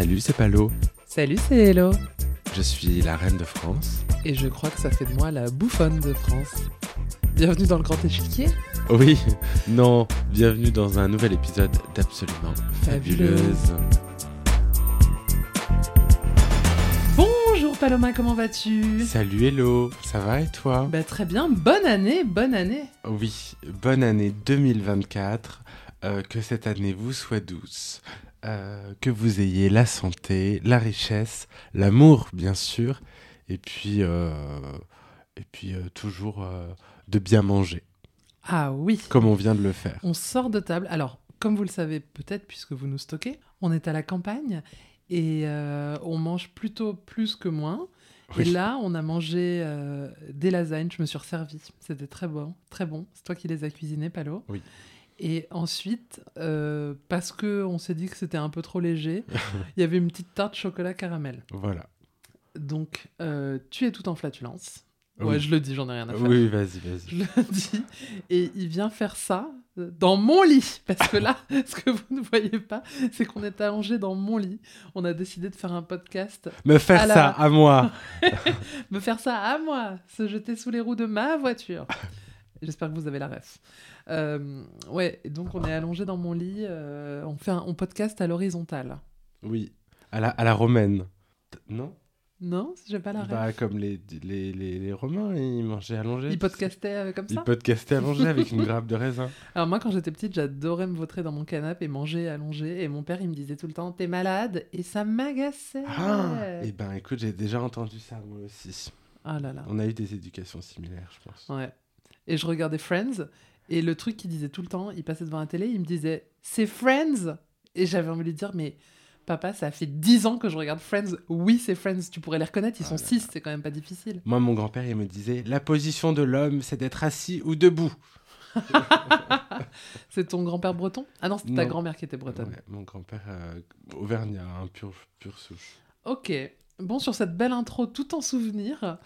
Salut, c'est Palo. Salut, c'est Hello. Je suis la reine de France. Et je crois que ça fait de moi la bouffonne de France. Bienvenue dans le grand échiquier. Oui, non, bienvenue dans un nouvel épisode d'Absolument Fabuleuse. Fabuleuse. Bonjour Paloma, comment vas-tu? Salut Hello, ça va et toi? Bah très bien, bonne année, bonne année. Oui, bonne année 2024. euh, que cette année vous soit douce. Euh, que vous ayez la santé, la richesse, l'amour bien sûr, et puis, euh, et puis euh, toujours de bien manger, Ah oui, comme on vient de le faire. on sort de table. Alors, comme vous le savez peut-être puisque vous nous stockez, on est à la campagne et on mange plutôt plus que moins. Oui. Et là, on a mangé des lasagnes, je me suis resservie. C'était très bon, très bon. C'est toi qui les as cuisinées, Palo? Oui. Et ensuite, euh, parce que on s'est dit que c'était un peu trop léger, il y avait une petite tarte chocolat caramel. Voilà. Donc, euh, tu es tout en flatulence. Ouais, Oui. je le dis, j'en ai rien à faire. Oui, vas-y, vas-y. Je le dis. Et il vient faire ça dans mon lit. Parce que là, ce que vous ne voyez pas, c'est qu'on est allongé dans mon lit. On a décidé de faire un podcast. Me faire À la- ça à moi. Me faire ça à moi. Se jeter sous les roues de ma voiture. J'espère que vous avez la ref. Euh, ouais, donc on est allongé dans mon lit. euh, on fait un on podcast à l'horizontale. Oui, à la, à la romaine. Non? Non J'ai pas la ref. Bah, comme les, les, les, les Romains, ils mangeaient allongé. Ils podcastaient euh, comme Ils ça? podcastaient allongé avec une grappe de raisin. Alors moi, quand j'étais petite, j'adorais me vautrer dans mon canapé et manger allongé. Et mon père, il me disait tout le temps, t'es malade? Et ça m'agaçait. Ah Eh ben, écoute, j'ai déjà entendu ça moi aussi. Ah là là. On a eu des éducations similaires, je pense. Ouais. Et je regardais Friends. Et le truc qu'il disait tout le temps, il passait devant la télé, il me disait, c'est Friends. Et j'avais envie de lui dire, mais papa, ça fait 10 ans que je regarde Friends. Oui, c'est Friends. Tu pourrais les reconnaître. Ils Ah sont là 6, c'est quand même pas difficile. Moi, mon grand-père, il me disait La position de l'homme, c'est d'être assis ou debout. C'est ton grand-père breton? Ah non, c'était ta grand-mère qui était bretonne. Ouais, mon grand-père euh, auvergnat, un pur, pur souche. Ok. Bon, sur cette belle intro, tout en souvenir.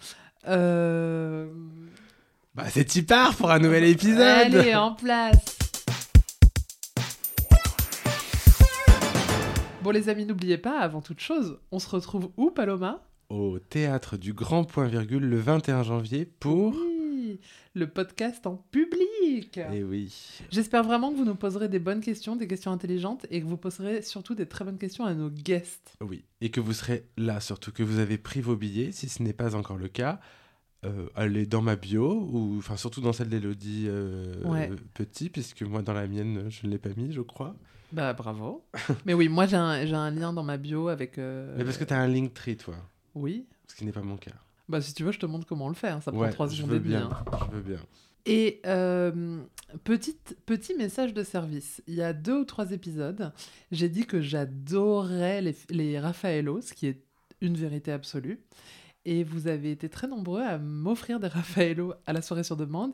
Euh... Bah, c'est part pour un nouvel épisode Allez, en place Bon les amis, n'oubliez pas, avant toute chose, on se retrouve où Paloma? Au théâtre du Grand Point Virgule le 21 janvier pour. Oui, le podcast en public Eh oui. J'espère vraiment que vous nous poserez des bonnes questions, des questions intelligentes, et que vous poserez surtout des très bonnes questions à nos guests. Oui, et que vous serez là, surtout que vous avez pris vos billets, si ce n'est pas encore le cas. Euh, allez dans ma bio, ou enfin surtout dans celle d'Elodie euh, Ouais. Petit, puisque moi dans la mienne, je ne l'ai pas mis, je crois. Bah bravo Mais oui, moi j'ai un, lien dans ma bio avec... euh, Mais parce que tu as un Linktree, toi, Oui ce qui n'est pas mon cas. Bah si tu veux, je te montre comment on le fait, hein, ça prend ouais, trois je secondes veux et demie. bien, hein. je veux bien. Et euh, petite, petit message de service. Il y a deux ou trois épisodes, j'ai dit que j'adorais les, les Raffaello, ce qui est une vérité absolue. Et vous avez été très nombreux à m'offrir des Raffaello à la soirée sur demande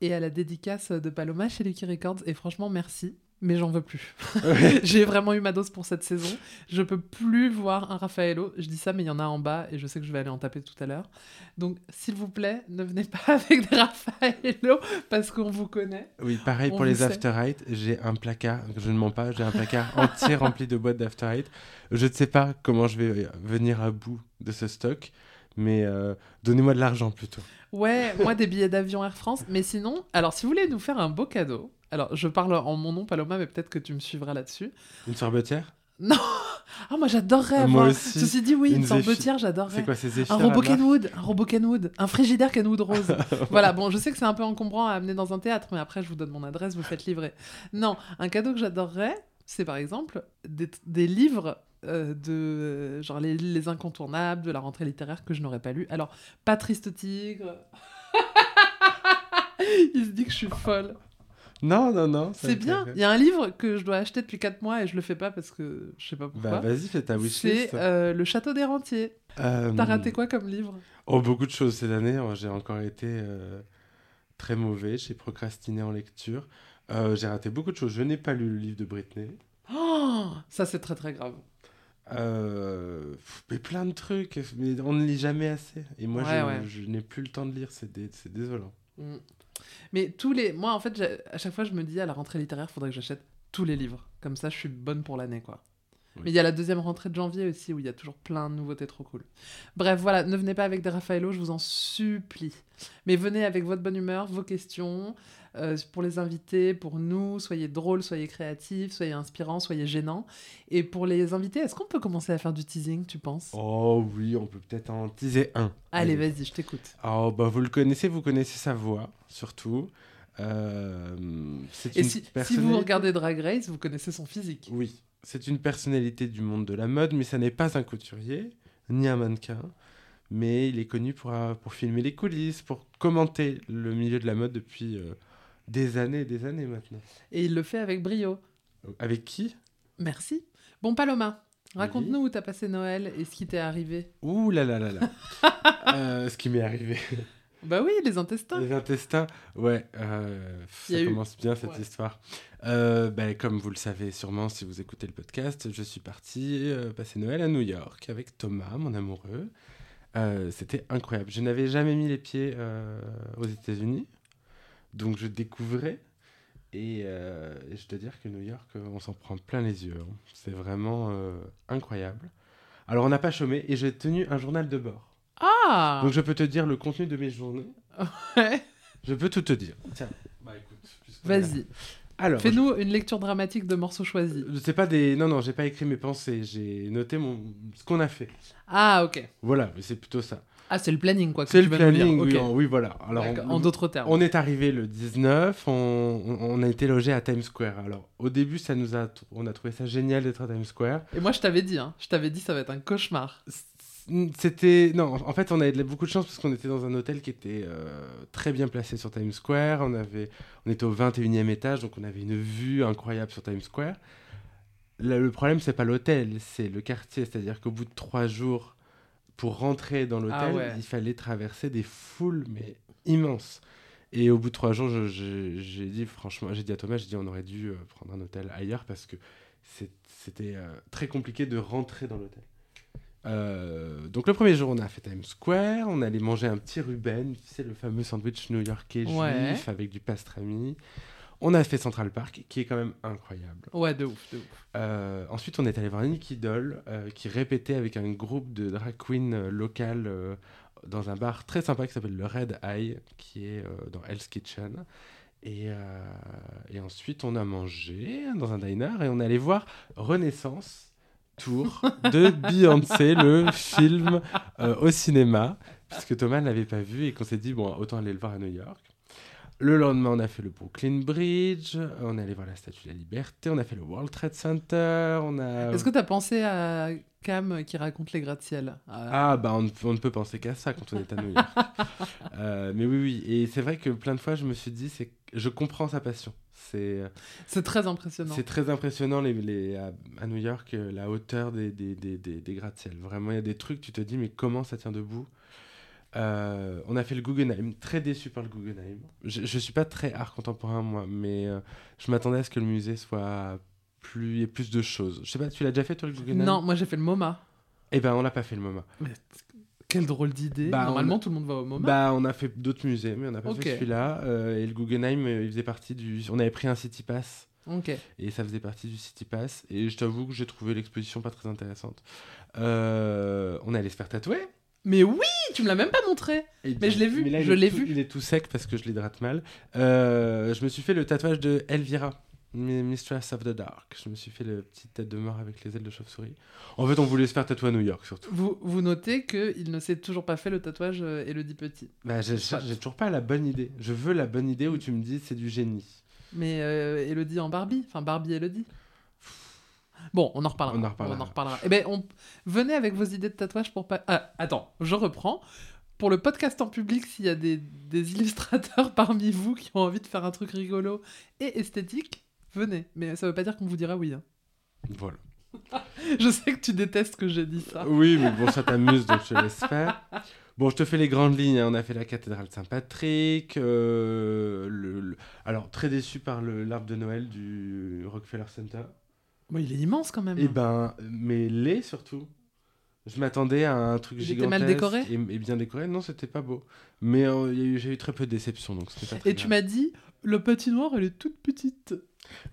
et à la dédicace de Paloma chez Lucky Records. Et franchement, merci. Mais j'en veux plus. J'ai vraiment eu ma dose pour cette saison. Je peux plus voir un Raffaello. Je dis ça, mais il y en a en bas et je sais que je vais aller en taper tout à l'heure. Donc, s'il vous plaît, ne venez pas avec des Raffaello parce qu'on vous connaît. Oui, pareil On pour les. After Eight, j'ai un placard, je ne mens pas, j'ai un placard entier rempli de boîtes d'After Eight. Je ne sais pas comment je vais venir à bout de ce stock, mais euh, donnez-moi de l'argent plutôt. Ouais, moi des billets d'avion Air France. Mais sinon, alors si vous voulez nous faire un beau cadeau, alors je parle en mon nom Paloma, mais peut-être que tu me suivras là-dessus. Une sorbetière? Ah, moi j'adorerais. Moi moi. aussi. Ceci dit, oui, Une une, sorbetière, C'est j'adorerais. quoi ces Un robot Kenwood, un robot Kenwood, un frigidaire Kenwood rose. voilà, bon, je sais que c'est un peu encombrant à amener dans un théâtre, mais après je vous donne mon adresse, vous faites livrer. Non, un cadeau que j'adorerais, c'est par exemple des, des livres euh, de genre les, les incontournables de la rentrée littéraire que je n'aurais pas lu. Alors, pas Triste Tigre. Il se dit que je suis folle. Non, non, non. C'est bien. Il y a un livre que je dois acheter depuis 4 mois et je le fais pas parce que je sais pas pourquoi. Bah vas-y, fais ta c'est wishlist. euh, Le Château des Rentiers. Euh, T'as raté quoi comme livre? Oh, beaucoup de choses cette année. Oh, J'ai encore été euh, très mauvais. J'ai procrastiné en lecture. J'ai raté beaucoup de choses. Je n'ai pas lu le livre de Britney. Oh, Ça, c'est très très grave. Euh, mais plein de trucs, mais on ne lit jamais assez. Et moi, Ouais, je, ouais. je n'ai plus le temps de lire, c'est dé- c'est désolant. Mm. Mais tous les. Moi, en fait, à chaque fois, je me dis à la rentrée littéraire, faudrait que j'achète tous les livres. Comme ça, je suis bonne pour l'année, quoi. Mais il y a la deuxième rentrée de janvier aussi où il y a toujours plein de nouveautés trop cool. Bref, voilà, ne venez pas avec des Raffaello, je vous en supplie. Mais venez avec votre bonne humeur, vos questions, euh, pour les invités, pour nous, soyez drôles, soyez créatifs, soyez inspirants, soyez gênants. Et pour les invités, est-ce qu'on peut commencer à faire du teasing, tu penses? Oh oui, on peut peut-être en teaser un. Allez, vas-y, je t'écoute. Oh, bah, vous le connaissez, vous connaissez sa voix, surtout. Euh, c'est Et une si, si vous regardez Drag Race, vous connaissez son physique. Oui, c'est une personnalité du monde de la mode, mais ça n'est pas un couturier, ni un mannequin. Mais il est connu pour, euh, pour filmer les coulisses, pour commenter le milieu de la mode depuis euh, des années et des années maintenant. Et il le fait avec brio. Avec qui? Merci. Bon, Paloma, raconte-nous où t'as passé Noël et ce qui t'est arrivé. Ouh là là là là. Euh, ce qui m'est arrivé. Bah oui, les intestins. Les intestins, ouais, euh, ça eu- commence bien cette Ouais. histoire. Euh, ben, comme vous le savez sûrement si vous écoutez le podcast, je suis parti passer Noël à New York avec Thomas, mon amoureux. C'était incroyable. Je n'avais jamais mis les pieds aux États-Unis, donc je découvrais. Et, euh, je dois dire que New York, euh, on s'en prend plein les yeux. hein. C'est vraiment euh, incroyable. Alors on n'a pas chômé et j'ai tenu un journal de bord. Ah Donc je peux te dire le contenu de mes journées. Ouais. Je peux tout te dire. Tiens, bah écoute. Vas-y, Alors, fais-nous une lecture dramatique de morceaux choisis. je sais pas des. Non, non, j'ai pas écrit mes pensées. J'ai noté mon... ce qu'on a fait. Ah, ok. Voilà, mais c'est plutôt ça. Ah, c'est le planning, quoi. C'est le planning, oui, oui, voilà. Alors, on, En d'autres termes. on est arrivé le 19, on, on- a été logé à Times Square. Alors, au début, ça nous a, on a trouvé ça génial d'être à Times Square. Et moi, je t'avais dit, hein. Je t'avais dit, ça va être un cauchemar. C'était non, en fait, on avait beaucoup de chance parce qu'on était dans un hôtel qui était euh, très bien placé sur Times Square. On avait, on était au 21e étage, donc on avait une vue incroyable sur Times Square. Là, le problème, c'est pas l'hôtel, c'est le quartier. C'est-à-dire qu'au bout de trois jours, pour rentrer dans l'hôtel, Ah ouais. il fallait traverser des foules mais immenses. Et au bout de trois jours, j'ai dit franchement, j'ai dit à Thomas, j'ai dit on aurait dû euh, prendre un hôtel ailleurs parce que c'est- c'était euh, très compliqué de rentrer dans l'hôtel. Euh, donc le premier jour, on a fait Times Square, on allait manger un petit Ruben, tu sais le fameux sandwich new-yorkais Ouais. juif avec du pastrami. On a fait Central Park, qui est quand même incroyable. Ouais, de ouf, de ouf. Euh, ensuite, on est allé voir Nicky Doll, euh, qui répétait avec un groupe de drag queens euh, locales euh, dans un bar très sympa qui s'appelle le Red Eye, qui est dans Hell's Kitchen. Et, et ensuite, on a mangé dans un diner et on est allé voir Renaissance Tour de Beyoncé, le film au cinéma, puisque Thomas ne l'avait pas vu et qu'on s'est dit, bon, autant aller le voir à New York. Le lendemain, on a fait le Brooklyn Bridge, on est allé voir la Statue de la Liberté, on a fait le World Trade Center, on a... Est-ce que t'as pensé à Cam qui raconte les gratte-ciel Ah, Ah, bah on, ne peut- on ne peut penser qu'à ça quand on est à New York. Euh, mais oui, oui, et c'est vrai que plein de fois, je me suis dit, c'est je comprends sa passion. C'est C'est très impressionnant. c'est très impressionnant les, les, à, à New York, euh, la hauteur des, des, des, des, des gratte-ciel. Vraiment, il y a des trucs, tu te dis, mais comment ça tient debout? Euh, on a fait le Guggenheim, très déçu par le Guggenheim. Je, je suis pas très art contemporain, moi, mais euh, je m'attendais à ce que le musée soit plus, il y ait plus de choses. Je sais pas, tu l'as déjà fait toi le Guggenheim? Non, moi j'ai fait le MoMA. Eh ben, on l'a pas fait le MoMA. Mais quelle drôle d'idée. Bah, Normalement, a- tout le monde va au MoMA. Bah, on a fait d'autres musées, mais on n'a pas fait celui-là. Euh, et le Guggenheim, il faisait partie du. On avait pris un City Pass. Ok. Et ça faisait partie du City Pass. Et je t'avoue que j'ai trouvé l'exposition pas très intéressante. On est allé se faire tatouer. Mais oui, tu me l'as même pas montré. Et Mais je l'ai vu, là, je est l'ai tout- vu. Il est tout sec parce que je l'hydrate mal. Euh, je me suis fait le tatouage de Elvira, Mi- Mistress of the Dark. Je me suis fait le petit tête de mort avec les ailes de chauve-souris. En fait, on voulait se faire tatouer à New York surtout. Vous, vous notez qu'il ne s'est toujours pas fait le tatouage euh, Elodie Petit. Bah, j'ai toujours pas la bonne idée. Je veux la bonne idée où tu me dis c'est du génie. Mais euh, Elodie en Barbie. Enfin, Barbie Elodie. Bon, on en reparlera. On en reparlera. On en reparlera. Eh ben, on... venez avec vos idées de tatouage pour pas. Ah, attends, je reprends. Pour le podcast en public, s'il y a des, des illustrateurs parmi vous qui ont envie de faire un truc rigolo et esthétique, venez. Mais ça veut pas dire qu'on vous dira oui. hein. Voilà. Je sais que tu détestes que j'ai dit ça. Oui, mais bon, ça t'amuse, donc je te laisse faire. Bon, je te fais les grandes lignes. hein. On a fait la cathédrale Saint-Patrick. euh, le, le- Alors, très déçu par l'arbre de Noël du Rockefeller Center. Bon, il est immense quand même. Et ben, mais laid surtout. Je m'attendais à un truc Il gigantesque. mal décoré et, et bien décoré. Non, c'était pas beau. Mais euh, j'ai eu très peu de déceptions, donc c'était pas très Et tu m'as dit, le patinoire, elle est toute petite.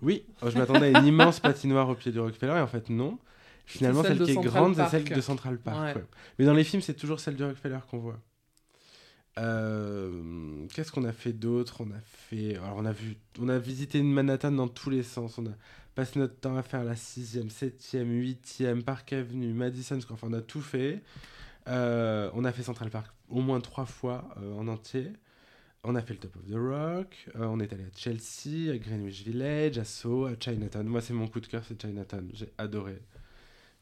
Oui, je m'attendais à une immense patinoire au pied du Rockefeller, et en fait, non. Finalement, celle, qui est Central grande, c'est Park. celle de Central Park. Ouais. Mais dans les films, c'est toujours celle du Rockefeller qu'on voit. Euh, Qu'est-ce qu'on a fait d'autre? On a fait, alors on a vu, on a visité une Manhattan dans tous les sens. On a passé notre temps à faire la 6e, 7e, 8e, Park Avenue, Madison Square. Enfin, on a tout fait. Euh, on a fait Central Park au moins trois fois euh, en entier. On a fait le Top of the Rock. euh, on est allé à Chelsea, à Greenwich Village, à Soho, à Chinatown. Moi, c'est mon coup de cœur, c'est Chinatown. J'ai adoré.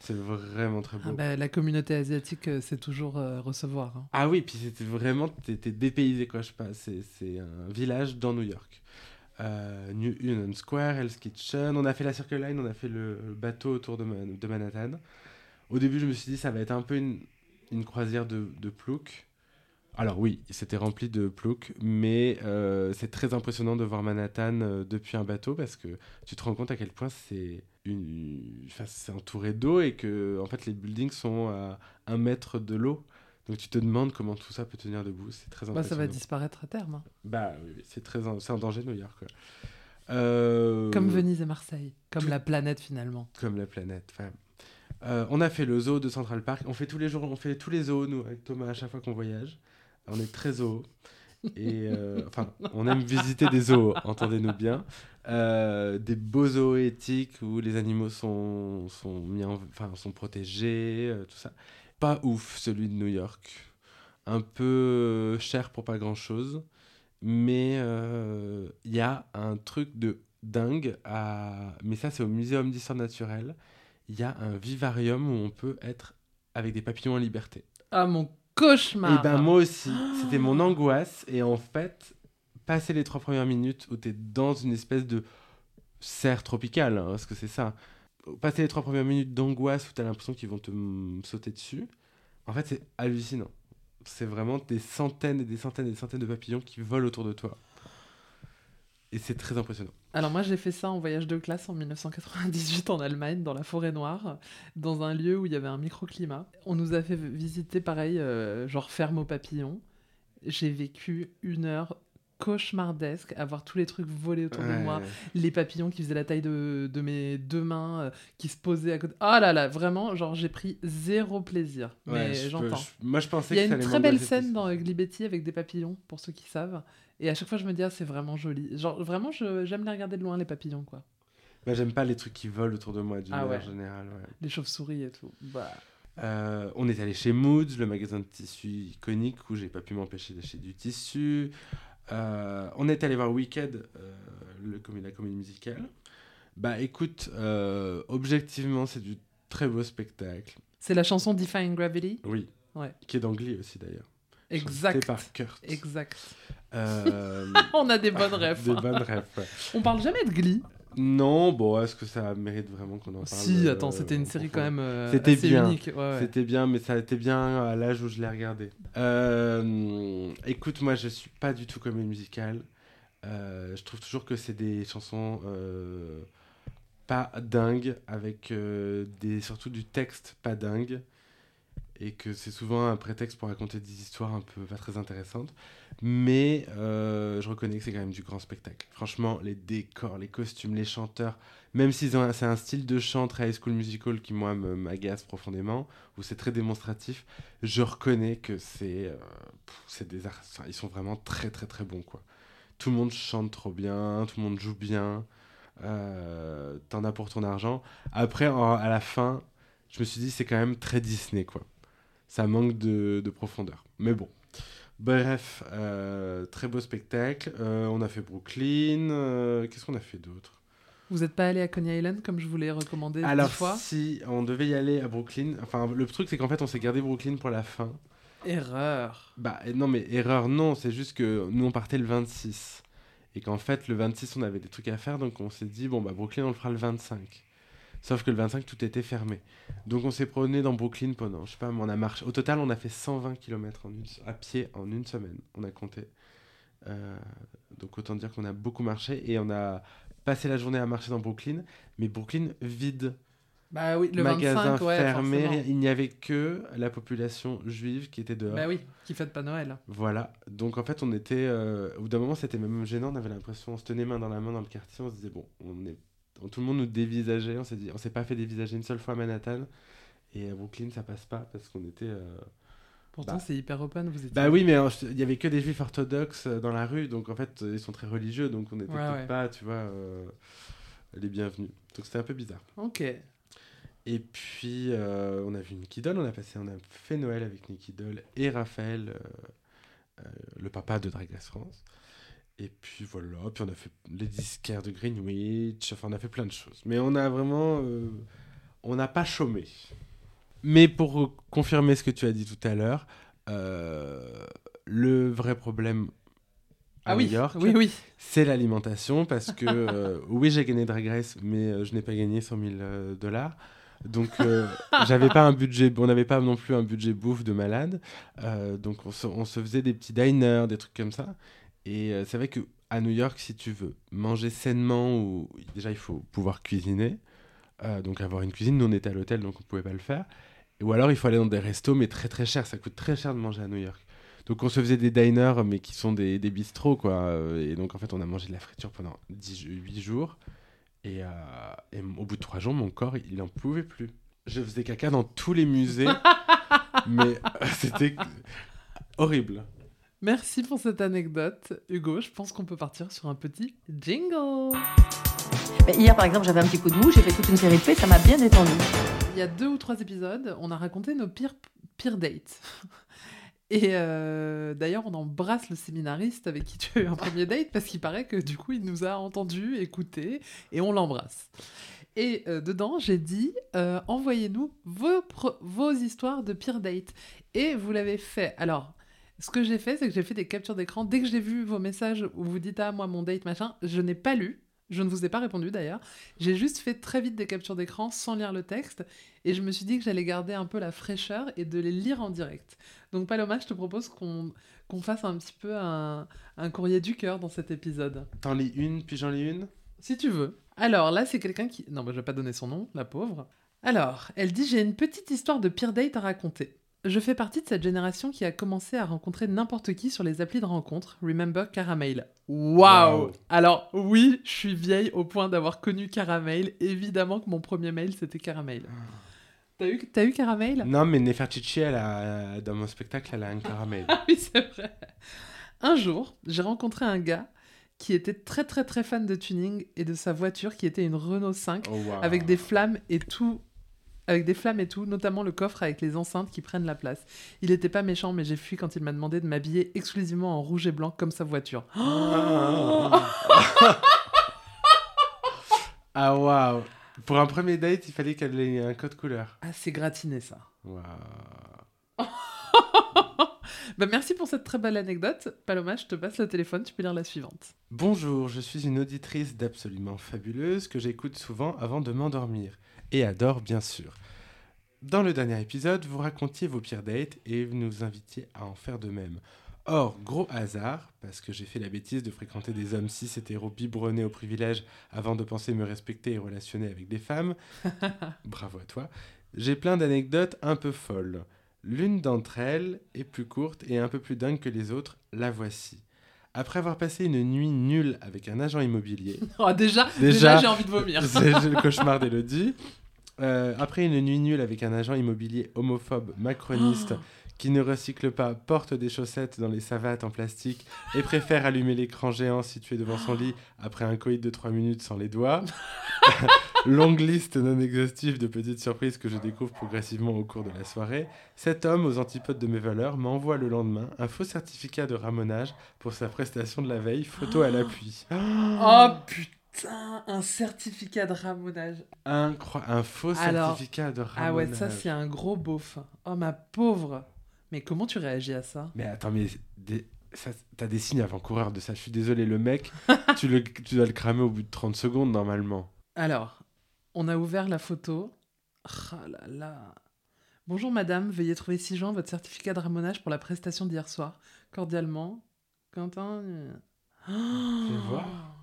C'est vraiment très beau. Ah bah, la communauté asiatique, c'est toujours recevoir. hein. Ah oui, puis c'était vraiment, t'étais dépaysé quoi je passe. C'est, c'est un village dans New York. Euh, New Union Square, Hell's Kitchen. On a fait la Circle Line, on a fait le, bateau autour de, Man- de Manhattan. Au début, je me suis dit ça va être un peu une, une croisière de, de plouc. Alors oui, c'était rempli de plouc, mais euh, c'est très impressionnant de voir Manhattan euh, depuis un bateau parce que tu te rends compte à quel point c'est une, enfin, entouré d'eau et que en fait les buildings sont à un mètre de l'eau. Donc tu te demandes comment tout ça peut tenir debout. C'est très Bah, ça va disparaître à terme. hein. Bah oui, c'est très en, c'est en danger New York. quoi. Euh, Comme Venise et Marseille. Comme tout- la planète finalement. Comme la planète. enfin. Euh, on a fait le zoo de Central Park. On fait tous les jours, on fait tous les zoos nous avec Thomas à chaque fois qu'on voyage. On est très zoo. Et euh, enfin, on aime visiter des zoos, entendez-nous bien. Euh, des beaux zoos éthiques où les animaux sont, sont, mis en- enfin, sont protégés, euh, tout ça. Pas ouf celui de New York. Un peu euh, cher pour pas grand-chose. Mais euh, il y a un truc de dingue. À... Mais ça, c'est au Muséum d'histoire naturelle. Il y a un vivarium où on peut être avec des papillons en liberté. Ah mon cauchemar Et ben moi aussi, c'était mon angoisse. Et en fait, passer les trois premières minutes où tu es dans une espèce de serre tropicale, hein, parce que c'est ça. Passer les trois premières minutes d'angoisse où tu as l'impression qu'ils vont te sauter dessus, en fait, c'est hallucinant. C'est vraiment des centaines et des centaines et des centaines de papillons qui volent autour de toi. Et c'est très impressionnant. Alors moi j'ai fait ça en voyage de classe en 1998 en Allemagne, dans la forêt noire, dans un lieu où il y avait un microclimat. On nous a fait visiter pareil, euh, genre ferme aux papillons. J'ai vécu une heure cauchemardesque à voir tous les trucs voler autour de moi, les papillons qui faisaient la taille de, de mes deux mains, euh, qui se posaient à côté. Ah là là, vraiment, genre j'ai pris zéro plaisir. Ouais, mais j'entends. je- moi, je pensais Il y a que ça une très belle scène plus. dans Glibetti avec des papillons, pour ceux qui savent. Et à chaque fois, je me dis, ah, c'est vraiment joli. Genre, vraiment, j'aime les regarder de loin, les papillons, quoi. Moi, j'aime pas les trucs qui volent autour de moi d'une Ah manière ouais. générale. Les chauves-souris et tout. Bah. Euh, on est allé chez Moods, le magasin de tissu iconique où j'ai pas pu m'empêcher d'acheter du tissu. Euh, on est allé voir Wicked, euh, le la comédie musicale. Bah écoute, euh, objectivement, c'est du très beau spectacle. C'est la chanson Defying Gravity? Oui. Ouais. Qui est d'Angly aussi d'ailleurs. Exact. Par Kurt. Exact. Euh, On a des bonnes rêves. Des bonnes rêves. ouais. On parle jamais de Glee. Non, bon, est-ce que ça mérite vraiment qu'on en parle si, euh, attends, c'était une série quand même euh, C'était assez bien. unique. Ouais, ouais. C'était bien, mais ça a été bien à l'âge où je l'ai regardé. Euh, écoute, moi, je suis pas du tout comédie musicale. Euh, je trouve toujours que c'est des chansons pas dingues, avec euh, des, surtout du texte pas dingue, et que c'est souvent un prétexte pour raconter des histoires un peu pas très intéressantes. Mais euh, je reconnais que c'est quand même du grand spectacle. Franchement, les décors, les costumes, les chanteurs, même si c'est un style de chant très high school musical qui, moi, m'agace profondément, où c'est très démonstratif, je reconnais que c'est euh, des art- enfin, ils sont vraiment très très très bons quoi. Tout le monde chante trop bien, tout le monde joue bien, euh, t'en as pour ton argent. Après, à la fin, je me suis dit c'est quand même très Disney quoi. Ça manque de, de profondeur. Mais bon. Bref, euh, très beau spectacle. Euh, on a fait Brooklyn. euh, Qu'est-ce qu'on a fait d'autre? Vous n'êtes pas allé à Coney Island comme je vous l'ai recommandé Alors, dix fois? si on devait y aller à Brooklyn, enfin, le truc c'est qu'en fait, on s'est gardé Brooklyn pour la fin. Erreur. Bah non, mais erreur, non, c'est juste que nous on partait le 26. Et qu'en fait, le 26, on avait des trucs à faire, donc on s'est dit, bon, bah Brooklyn, on le fera le 25. Sauf que le 25, tout était fermé. Donc on s'est promené dans Brooklyn pendant, je sais pas, mais on a marché. Au total, on a fait 120 km en une- à pied en une semaine, on a compté. Euh, donc autant dire qu'on a beaucoup marché et on a passé la journée à marcher dans Brooklyn, mais Brooklyn vide Bah oui, le magasin 25, ouais, fermé, forcément. il n'y avait que la population juive qui était dehors. Bah oui, qui fête pas Noël. Voilà, donc en fait on était, euh, au bout d'un moment c'était même gênant, on avait l'impression, on se tenait main dans la main dans le quartier, on se disait bon, on est tout le monde nous dévisageait. On s'est dit, on s'est pas fait dévisager une seule fois à Manhattan. Et à Brooklyn, ça passe pas parce qu'on était. euh, Pourtant, Bah. c'est hyper open. Vous étiez... Bah oui, mais il y avait que des juifs orthodoxes euh, dans la rue, donc en fait, ils sont très religieux, donc on n'était Ouais, peut-être ouais. pas, tu vois, euh, les bienvenus. Donc c'était un peu bizarre. Ok. Et puis, euh, on a vu Nicky Doll, on a, passé, on a fait Noël avec Nicky Doll et Raphaël, le papa de Drag Race France. Et puis voilà, puis on a fait les disquaires de Greenwich, enfin on a fait plein de choses. Mais on a vraiment... euh, on n'a pas chômé. Mais pour confirmer ce que tu as dit tout à l'heure, euh, le vrai problème à Ah oui, New York, oui, oui. c'est l'alimentation parce que euh, oui j'ai gagné Drag Race mais je n'ai pas gagné 100 000 euh, dollars donc euh, j'avais pas un budget on n'avait pas non plus un budget bouffe de malade Euh, donc on se, on se faisait des petits diners des trucs comme ça et euh, c'est vrai que à New York si tu veux manger sainement ou déjà il faut pouvoir cuisiner Euh, donc avoir une cuisine nous on était à l'hôtel donc on pouvait pas le faire ou alors il faut aller dans des restos mais très très cher ça coûte très cher de manger à New York donc on se faisait des diners, mais qui sont des, des bistrots, quoi. Euh, Et donc en fait, on a mangé de la friture pendant 10, 8 jours. Et, euh, et au bout de 3 jours, mon corps, il n'en pouvait plus. Je faisais caca dans tous les musées, mais c'était horrible. Merci pour cette anecdote, Hugo. Je pense qu'on peut partir sur un petit jingle. Mais hier, par exemple, j'avais un petit coup de mou, j'ai fait toute une série de faits, ça m'a bien détendu. Il y a deux ou trois épisodes, on a raconté nos pires, pires dates. Et euh, d'ailleurs, on embrasse le séminariste avec qui tu as eu un premier date parce qu'il paraît que du coup, il nous a entendus, écoutés et on l'embrasse. Et euh, dedans, j'ai dit euh, envoyez-nous vos, vos histoires de pire date. Et vous l'avez fait. Alors, ce que j'ai fait, c'est que j'ai fait des captures d'écran. Dès que j'ai vu vos messages où vous dites ah, moi, mon date, machin, je n'ai pas lu. Je ne vous ai pas répondu d'ailleurs. J'ai juste fait très vite des captures d'écran sans lire le texte. Et je me suis dit que j'allais garder un peu la fraîcheur et de les lire en direct. Donc Paloma, je te propose qu'on fasse un petit peu un, un courrier du cœur dans cet épisode. T'en lis une, puis j'en lis une? Si tu veux. Alors là, c'est quelqu'un qui... Non, bah, je vais pas donner son nom, la pauvre. Alors, elle dit J'ai une petite histoire de pire date à raconter. Je fais partie de cette génération qui a commencé à rencontrer n'importe qui sur les applis de rencontre. Remember Caramel. Waouh Wow. Alors, oui, je suis vieille au point d'avoir connu Caramel. Évidemment que mon premier mail, c'était Caramel. T'as eu, t'as eu Caramel? Non, mais Nefertiti, elle a, dans mon spectacle, elle a un caramel. Ah oui, c'est vrai. Un jour, j'ai rencontré un gars qui était très très très fan de tuning et de sa voiture qui était une Renault 5 Oh, wow. avec des flammes et tout. Avec des flammes et tout, notamment le coffre avec les enceintes qui prennent la place. Il était pas méchant, mais j'ai fui quand il m'a demandé de m'habiller exclusivement en rouge et blanc comme sa voiture. Ah, waouh Pour un premier date, il fallait qu'elle ait un code couleur. Ah, c'est gratiné ça. Waouh Bah, merci pour cette très belle anecdote. Paloma, je te passe le téléphone, tu peux lire la suivante. Bonjour, je suis une auditrice d'absolument fabuleuse que j'écoute souvent avant de m'endormir. Et adore, bien sûr. Dans le dernier épisode, vous racontiez vos pires dates et vous nous invitiez à en faire de même. Or, gros hasard, parce que j'ai fait la bêtise de fréquenter des hommes cis hétéros biberonnés au privilège avant de penser me respecter et relationner avec des femmes, bravo à toi, j'ai plein d'anecdotes un peu folles. L'une d'entre elles est plus courte et un peu plus dingue que les autres, la voici. Après avoir passé une nuit nulle avec un agent immobilier, Oh, déjà, Déjà, déjà, j'ai envie de vomir. c'est le cauchemar d'Elodie. Euh, après une nuit nulle avec un agent immobilier homophobe macroniste qui ne recycle pas, porte des chaussettes dans les savates en plastique et préfère allumer l'écran géant situé devant son lit après un coït de 3 minutes sans les doigts. Longue liste non exhaustive de petites surprises que je découvre progressivement au cours de la soirée. Cet homme, aux antipodes de mes valeurs, m'envoie le lendemain un faux certificat de ramonage pour sa prestation de la veille, photo à l'appui. Oh putain, un certificat de ramonage. Incroyable, un faux Alors- certificat de ramonage. Ah ouais, ça c'est un gros beauf. Oh ma pauvre. Mais comment tu réagis à ça? Mais attends, mais des... t'as des signes avant-coureurs de ça. Je suis désolé, le mec, tu, le... tu dois le cramer au bout de 30 secondes normalement. Alors, on a ouvert la photo. Ah là là. Bonjour madame, veuillez trouver ci-joint votre certificat de ramonage pour la prestation d'hier soir. Cordialement, Quentin. Fais voir.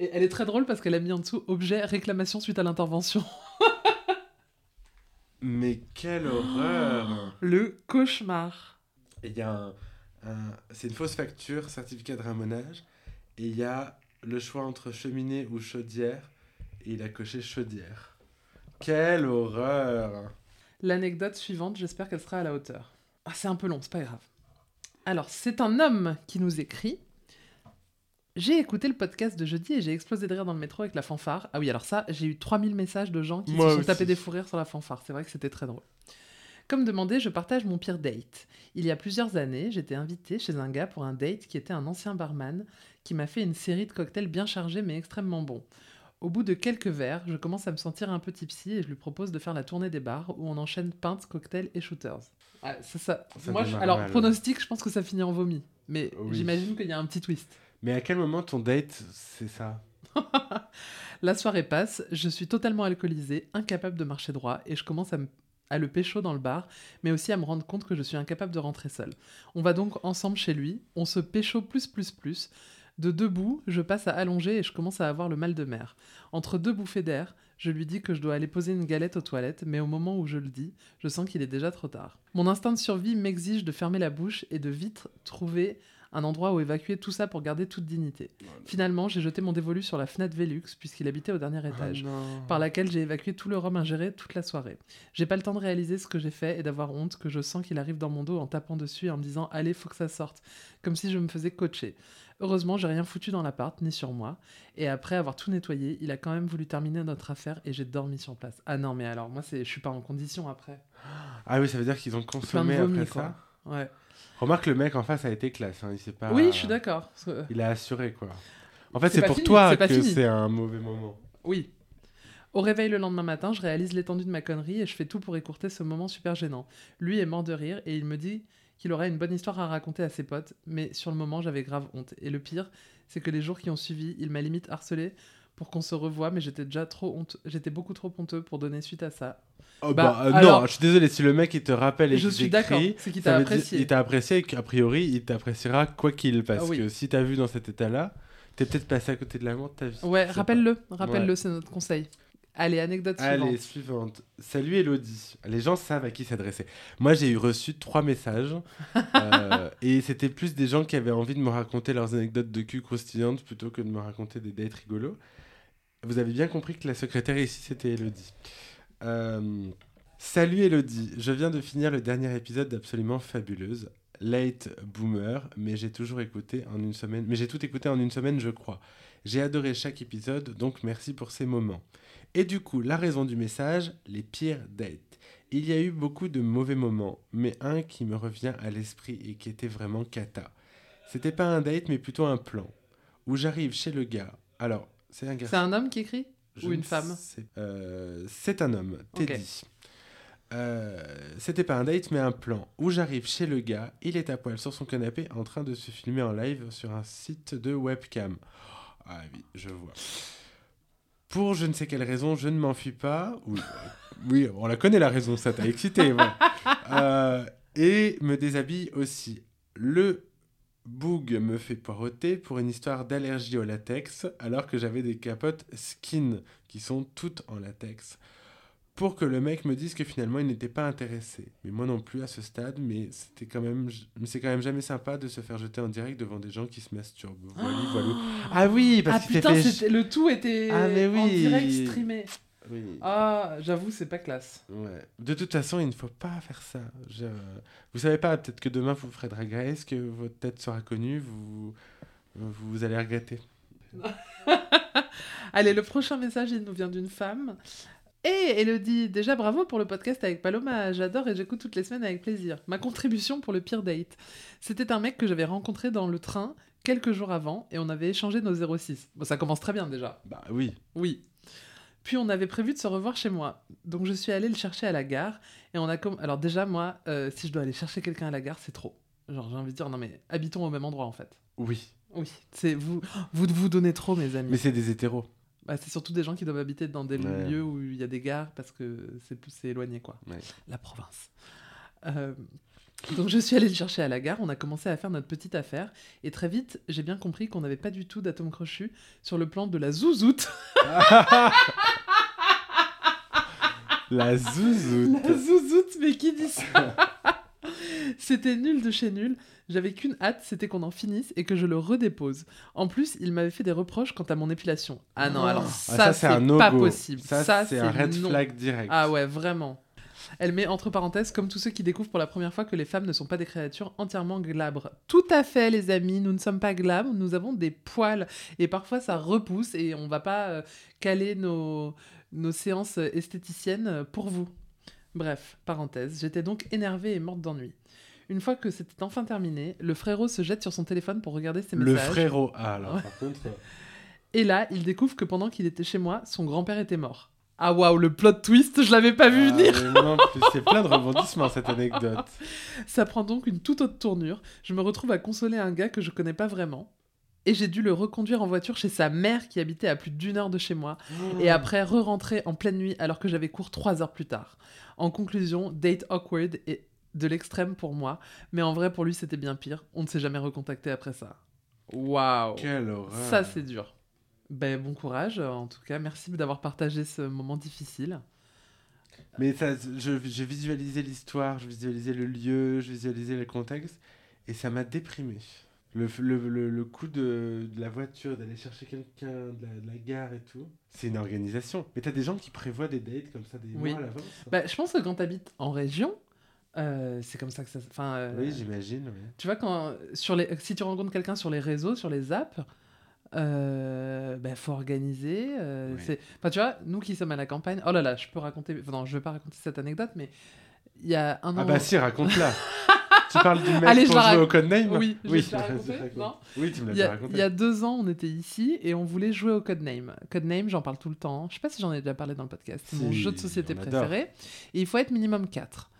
Et elle est très drôle parce qu'elle a mis en dessous objet réclamation suite à l'intervention. Mais quelle horreur Le cauchemar. Il y a un, un- C'est une fausse facture, certificat de ramonage, et il y a le choix entre cheminée ou chaudière, et il a coché chaudière. Quelle horreur L'anecdote suivante, j'espère qu'elle sera à la hauteur. Ah, c'est un peu long, c'est pas grave. Alors, c'est un homme qui nous écrit. J'ai écouté le podcast de jeudi et j'ai explosé de rire dans le métro avec la fanfare. Ah oui, alors ça, j'ai eu 3000 messages de gens qui Moi se sont tapés des fous rires sur la fanfare. C'est vrai que c'était très drôle. Comme demandé, je partage mon pire date. Il y a plusieurs années, j'étais invitée chez un gars pour un date qui était un ancien barman qui m'a fait une série de cocktails bien chargés mais extrêmement bons. Au bout de quelques verres, je commence à me sentir un peu tipsy et je lui propose de faire la tournée des bars où on enchaîne pintes, cocktails et shooters. Ah, ça. Ça Moi, je- alors, mal. pronostic, je pense que ça finit en vomi. Mais Oui. j'imagine qu'il y a un petit twist. Mais à quel moment ton date, c'est ça? La soirée passe, je suis totalement alcoolisée, incapable de marcher droit, et je commence à, me- à le pécho dans le bar, mais aussi à me rendre compte que je suis incapable de rentrer seule. On va donc ensemble chez lui, on se pécho plus plus plus. De debout, je passe à allonger et je commence à avoir le mal de mer. Entre deux bouffées d'air, je lui dis que je dois aller poser une galette aux toilettes, mais au moment où je le dis, je sens qu'il est déjà trop tard. Mon instinct de survie m'exige de fermer la bouche et de vite trouver un endroit où évacuer tout ça pour garder toute dignité. Finalement, j'ai jeté mon dévolu sur la fenêtre Velux, puisqu'il habitait au dernier étage, Oh non. par laquelle j'ai évacué tout le rhum ingéré toute la soirée. J'ai pas le temps de réaliser ce que j'ai fait et d'avoir honte que je sens qu'il arrive dans mon dos en tapant dessus et en me disant Allez, faut que ça sorte, comme si je me faisais coacher. Heureusement, j'ai rien foutu dans l'appart, ni sur moi. Et après avoir tout nettoyé, il a quand même voulu terminer notre affaire et j'ai dormi sur place. Ah non, mais alors, moi, c'est, je suis pas en condition après. Ah oui, ça veut dire qu'ils ont consommé vomi, après quoi. ça? Ouais. Remarque, le mec en face a été classe. Hein. Il s'est pas... Oui, je suis d'accord. Il a assuré, quoi. En fait, C'est pour fini, toi que c'est un mauvais moment. Oui. Au réveil le lendemain matin, je réalise l'étendue de ma connerie et je fais tout pour écourter ce moment super gênant. Lui est mort de rire et il me dit qu'il aurait une bonne histoire à raconter à ses potes, mais sur le moment j'avais grave honte. Et le pire, c'est que les jours qui ont suivi, il m'a limite harcelé pour qu'on se revoie, mais j'étais déjà trop honte, j'étais beaucoup trop honteux pour donner suite à ça. Oh, Bah, bah, euh, alors- non, je suis désolé. Si le mec il te rappelle et je suis d'accord, c'est qu'il t'a apprécié. Il t'a apprécié et qu'a priori, il t'appréciera quoi qu'il. Parce Ah oui. que si t'as vu dans cet état-là, t'es peut-être passé à côté de l'amour de ta vie. Ouais, rappelle-le, rappelle-le, Ouais. c'est notre conseil. Allez, anecdote pas. Allez, suivante. suivante. Salut Elodie. Les gens savent à qui s'adresser. Moi, j'ai eu reçu trois messages. euh, et c'était plus des gens qui avaient envie de me raconter leurs anecdotes de cul croustillantes plutôt que de me raconter des dates rigolos. Vous avez bien compris que la secrétaire ici, c'était Elodie. Euh, Salut Elodie, je viens de finir le dernier épisode d'Absolument Fabuleuse. Late boomer, mais j'ai toujours écouté en une semaine. Mais j'ai tout écouté en une semaine, je crois. J'ai adoré chaque épisode, donc merci pour ces moments. Et du coup, la raison du message, les pires dates. Il y a eu beaucoup de mauvais moments, mais un qui me revient à l'esprit et qui était vraiment cata. C'était pas un date, mais plutôt un plan. Où j'arrive chez le gars. Alors, c'est un garçon. C'est un homme qui écrit Je Ou une ne femme euh, C'est un homme. Teddy. Euh, C'était pas un date, mais un plan. Où j'arrive chez le gars, il est à poil sur son canapé en train de se filmer en live sur un site de webcam. Ah oui, je vois. Pour je ne sais quelle raison, je ne m'enfuis pas. Oui, oui, on la connaît la raison, ça t'a excité. ouais. Euh, et me déshabille aussi. Le Boog me fait poireauter pour une histoire d'allergie au latex, alors que j'avais des capotes skin qui sont toutes en latex. Pour que le mec me dise que finalement il n'était pas intéressé. Mais moi non plus à ce stade, mais c'était quand même, c'est quand même jamais sympa de se faire jeter en direct devant des gens qui se masturbent. Voilà, voilà. Ah oui, Ah parce qu'il putain, fait. le tout était Ah, mais en oui. direct streamé. Oui. Ah, j'avoue, c'est pas classe. Ouais. De toute façon, il ne faut pas faire ça. Je... Vous savez pas, peut-être que demain vous ferez Drag Race, que votre tête sera connue, vous, vous allez regretter. Allez, le prochain message, il nous vient d'une femme. Et Elodie, déjà bravo pour le podcast avec Paloma. J'adore et j'écoute toutes les semaines avec plaisir. Ma contribution pour le pire date. C'était un mec que j'avais rencontré dans le train quelques jours avant et on avait échangé nos 06. Bon, ça commence très bien déjà. Bah oui. Oui. Puis on avait prévu de se revoir chez moi. Donc je suis allée le chercher à la gare et on a comme alors déjà moi euh, si je dois aller chercher quelqu'un à la gare, c'est trop. Genre j'ai envie de dire non mais habitons au même endroit en fait. Oui. Oui, c'est vous vous vous donnez trop mes amis. Mais c'est des hétéros. Bah, c'est surtout des gens qui doivent habiter dans des Ouais. lieux où il y a des gares parce que c'est c'est éloigné quoi. Ouais. La province. Euh, donc je suis allée le chercher à la gare, on a commencé à faire notre petite affaire et très vite j'ai bien compris qu'on n'avait pas du tout d'atome crochu sur le plan de la zouzoute. La zouzoute. La zouzoute, mais qui dit ça C'était nul de chez nul. J'avais qu'une hâte, c'était qu'on en finisse et que je le redépose. En plus, il m'avait fait des reproches quant à mon épilation. Ah non, alors Ah, ça, c'est pas possible. Ça, c'est un red non. flag direct. Ah ouais, vraiment. Elle met entre parenthèses comme tous ceux qui découvrent pour la première fois que les femmes ne sont pas des créatures entièrement glabres. Tout à fait, les amis, nous ne sommes pas glabres, nous avons des poils et parfois ça repousse et on va pas euh, caler nos, nos séances esthéticiennes pour vous. Bref, parenthèse, j'étais donc énervée et morte d'ennui. Une fois que c'était enfin terminé, le frérot se jette sur son téléphone pour regarder ses Le messages. frérot. Ah, alors Ouais. par contre. euh, Et là, il découvre que pendant qu'il était chez moi, son grand-père était mort. Ah waouh, le plot twist, je l'avais pas vu ah, venir. mais non, c'est plein de rebondissements cette anecdote. Ça prend donc une toute autre tournure. Je me retrouve à consoler un gars que je connais pas vraiment. Et j'ai dû le reconduire en voiture chez sa mère qui habitait à plus d'une heure de chez moi. Et après, re-rentrer en pleine nuit alors que j'avais cours trois heures plus tard. En conclusion, date awkward et de l'extrême pour moi. Mais en vrai, pour lui, c'était bien pire. On ne s'est jamais recontacté après ça. Waouh Quelle horreur. Ça, c'est dur. Ben, bon courage, en tout cas. Merci d'avoir partagé ce moment difficile. Mais ça, je, je visualisais l'histoire, je visualisais le lieu, je visualisais le contexte, et ça m'a déprimé. Le, le, le, le coup de, de la voiture, d'aller chercher quelqu'un, de la, de la gare et tout, c'est une organisation. Mais t'as des gens qui prévoient des dates comme ça des Oui. mois à l'avance. Bah, je pense que quand tu habites en région, euh, c'est comme ça que ça. Enfin, euh, Oui, j'imagine. oui. tu vois, quand, sur les, si tu rencontres quelqu'un sur les réseaux, sur les apps, euh, bah, faut organiser. euh, c'est- Enfin, tu vois, nous qui sommes à la campagne, oh là là, je peux raconter. enfin, non, je vais pas raconter cette anecdote, mais il y a un an. Ah bah si, raconte-la. tu parles du mec Allez, je pour la au Codename Oui, je non Oui, tu me l'as Il y, déjà a, raconté. il y a deux ans, on était ici et on voulait jouer au Codename. Codename, j'en parle tout le temps. Je sais pas si j'en ai déjà parlé dans le podcast. C'est mon jeu de société préféré. Et il faut être minimum 4.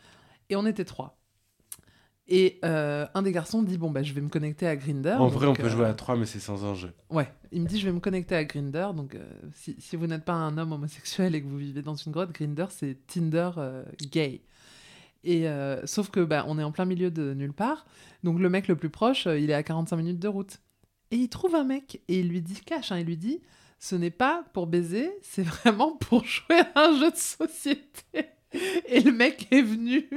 Et on était trois. Et euh, un des garçons dit Bon, bah, je vais me connecter à Grinder. En vrai, on peut jouer à 3, mais c'est sans enjeu. Ouais, il me dit Je vais me connecter à Grinder. Donc, euh, si, si vous n'êtes pas un homme homosexuel et que vous vivez dans une grotte, Grinder, c'est Tinder euh, gay. Et euh, sauf que bah, on est en plein milieu de nulle part. Donc, le mec le plus proche, euh, il est à 45 minutes de route. Et il trouve un mec et il lui dit cash, hein, il lui dit ce n'est pas pour baiser, c'est vraiment pour jouer à un jeu de société. Et le mec est venu.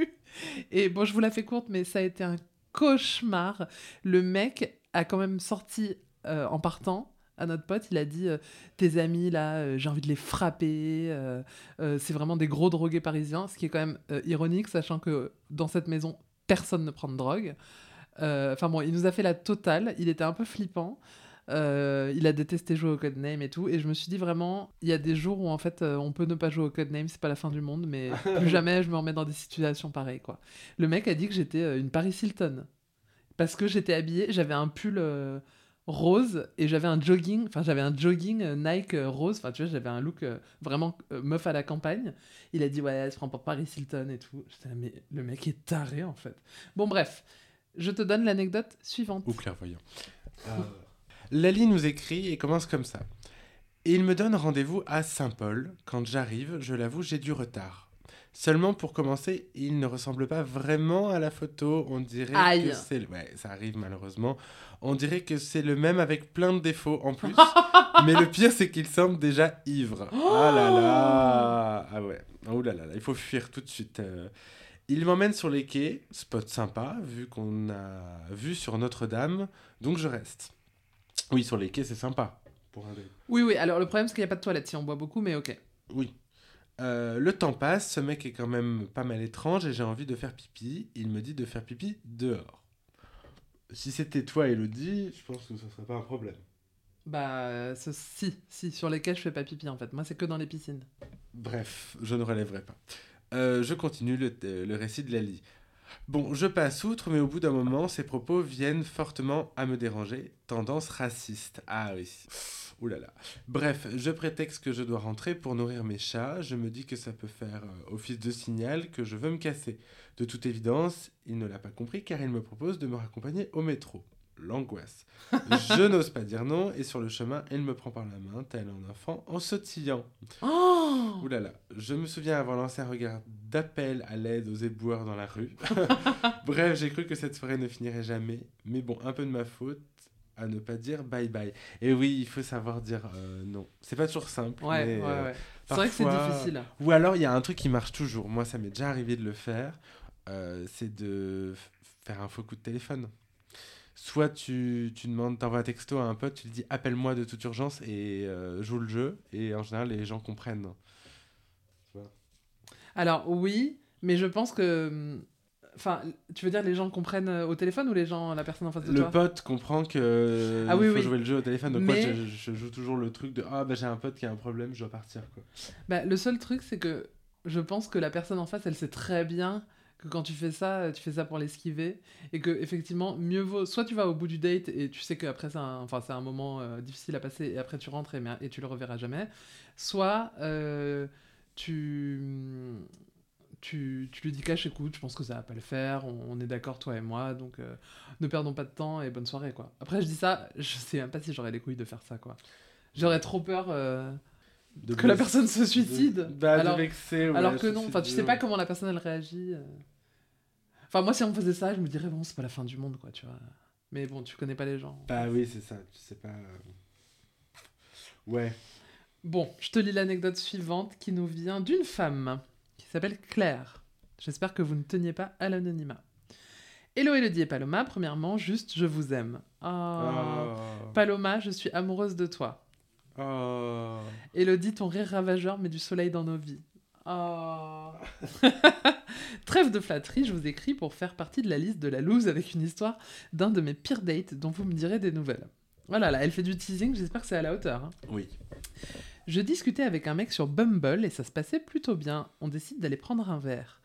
Et bon, je vous la fais courte, mais ça a été un cauchemar. Le mec a quand même sorti euh, en partant à notre pote, il a dit euh, tes amis là, euh, j'ai envie de les frapper. euh, c'est vraiment des gros drogués parisiens, ce qui est quand même ironique, sachant que dans cette maison, personne ne prend de drogue. Enfin bon, il nous a fait la totale. Il était un peu flippant. Il a détesté jouer au codename et tout. Et je me suis dit vraiment, il y a des jours où en fait on peut ne pas jouer au codename, c'est pas la fin du monde, mais plus jamais je me remets dans des situations pareilles quoi. Le mec a dit que j'étais une Paris Hilton parce que j'étais habillée, j'avais un pull rose et j'avais un jogging, enfin j'avais un jogging euh, Nike euh, rose, enfin tu vois j'avais un look euh, vraiment meuf à la campagne. Il a dit ouais, elle se prend pour Paris Hilton et tout. J'étais là, mais le mec est taré en fait. Bon bref, je te donne l'anecdote suivante. Ou clairvoyant. Euh, Lali nous écrit et commence comme ça. Et il me donne rendez-vous à Saint-Paul. Quand j'arrive, je l'avoue, j'ai du retard. Seulement pour commencer, il ne ressemble pas vraiment à la photo. On dirait Aïe. que c'est... Ouais, ça arrive malheureusement. On dirait que c'est le même avec plein de défauts en plus. Mais le pire, c'est qu'il semble déjà ivre. Ah là là Ah ouais. Oh là là, il faut fuir tout de suite. euh. Il m'emmène sur les quais, spot sympa, vu qu'on a vu sur Notre-Dame, donc je reste. Oui, sur les quais, c'est sympa. Pour un. Oui oui, alors le problème c'est qu'il n'y a pas de toilette si on boit beaucoup, mais ok. Oui. Euh, le temps passe, ce mec est quand même pas mal étrange et j'ai envie de faire pipi. Il me dit de faire pipi dehors. Si c'était toi, Elodie, je pense que ce serait pas un problème. Bah ce- si, si sur lesquels je fais pas pipi en fait. Moi c'est que dans les piscines. Bref, je ne relèverai pas. Euh, je continue le, le récit de Lali. Bon, je passe outre, mais au bout d'un moment, ses propos viennent fortement à me déranger. Tendance raciste. Ah oui. Ouh là là. Bref, je prétexte que je dois rentrer pour nourrir mes chats. Je me dis que ça peut faire euh, office de signal que je veux me casser. De toute évidence, il ne l'a pas compris car il me propose de me raccompagner au métro. L'angoisse. je n'ose pas dire non et sur le chemin, il me prend par la main, tel un enfant, en sautillant. Oh Ouh là là, je me souviens avoir lancé un regard d'appel à l'aide aux éboueurs dans la rue. Bref, j'ai cru que cette soirée ne finirait jamais. Mais bon, un peu de ma faute à ne pas dire bye bye. Et oui, il faut savoir dire euh, non. C'est pas toujours simple. Ouais, mais, ouais, euh, ouais. C'est vrai que c'est difficile. Ou alors, il y a un truc qui marche toujours. Moi, ça m'est déjà arrivé de le faire. euh, c'est de faire un faux coup de téléphone. Soit tu, tu demandes, t'envoies un texto à un pote, tu lui dis appelle-moi de toute urgence et euh, joue le jeu. Et en général, les gens comprennent. Alors oui, mais je pense que. Enfin, tu veux dire les gens comprennent euh, au téléphone ou les gens, la personne en face de Le toi? pote comprend que Ah oui, faut oui. jouer le jeu au téléphone. Donc moi, je, je joue toujours le truc de ah bah j'ai un pote qui a un problème, je dois partir quoi. Bah, le seul truc, c'est que je pense que la personne en face, elle sait très bien que quand tu fais ça, tu fais ça pour l'esquiver. Et que, effectivement, mieux vaut. Soit tu vas au bout du date et tu sais qu'après, c'est un, enfin, c'est un moment euh, difficile à passer et après tu rentres et, et tu le reverras jamais. Soit euh, tu. Tu, tu lui dis cache écoute, je pense que ça va pas le faire, on, est d'accord toi et moi, donc euh, ne perdons pas de temps et bonne soirée quoi. Après je dis ça, je sais même pas si j'aurais les couilles de faire ça quoi. J'aurais trop peur De que la personne se de- suicide. bah, de alors, vexer, ouais, alors que non, enfin tu sais pas comment la personne elle réagit. euh. Enfin moi si on me faisait ça, je me dirais bon c'est pas la fin du monde quoi, tu vois. Mais bon tu connais pas les gens. Bah oui, c'est ça, tu sais pas. euh. Ouais. Bon, je te lis l'anecdote suivante qui nous vient d'une femme qui s'appelle Claire. J'espère que vous ne teniez pas à l'anonymat. Hello Elodie et Paloma, premièrement, juste je vous aime. Ah. Oh. Paloma, je suis amoureuse de toi. Oh. Elodie, ton rire ravageur met du soleil dans nos vies. Oh. Trêve de flatterie, je vous écris pour faire partie de la liste de la loose avec une histoire d'un de mes pires dates dont vous me direz des nouvelles. Voilà, là, elle fait du teasing, j'espère que c'est à la hauteur. hein. Oui. Je discutais avec un mec sur Bumble et ça se passait plutôt bien. On décide d'aller prendre un verre.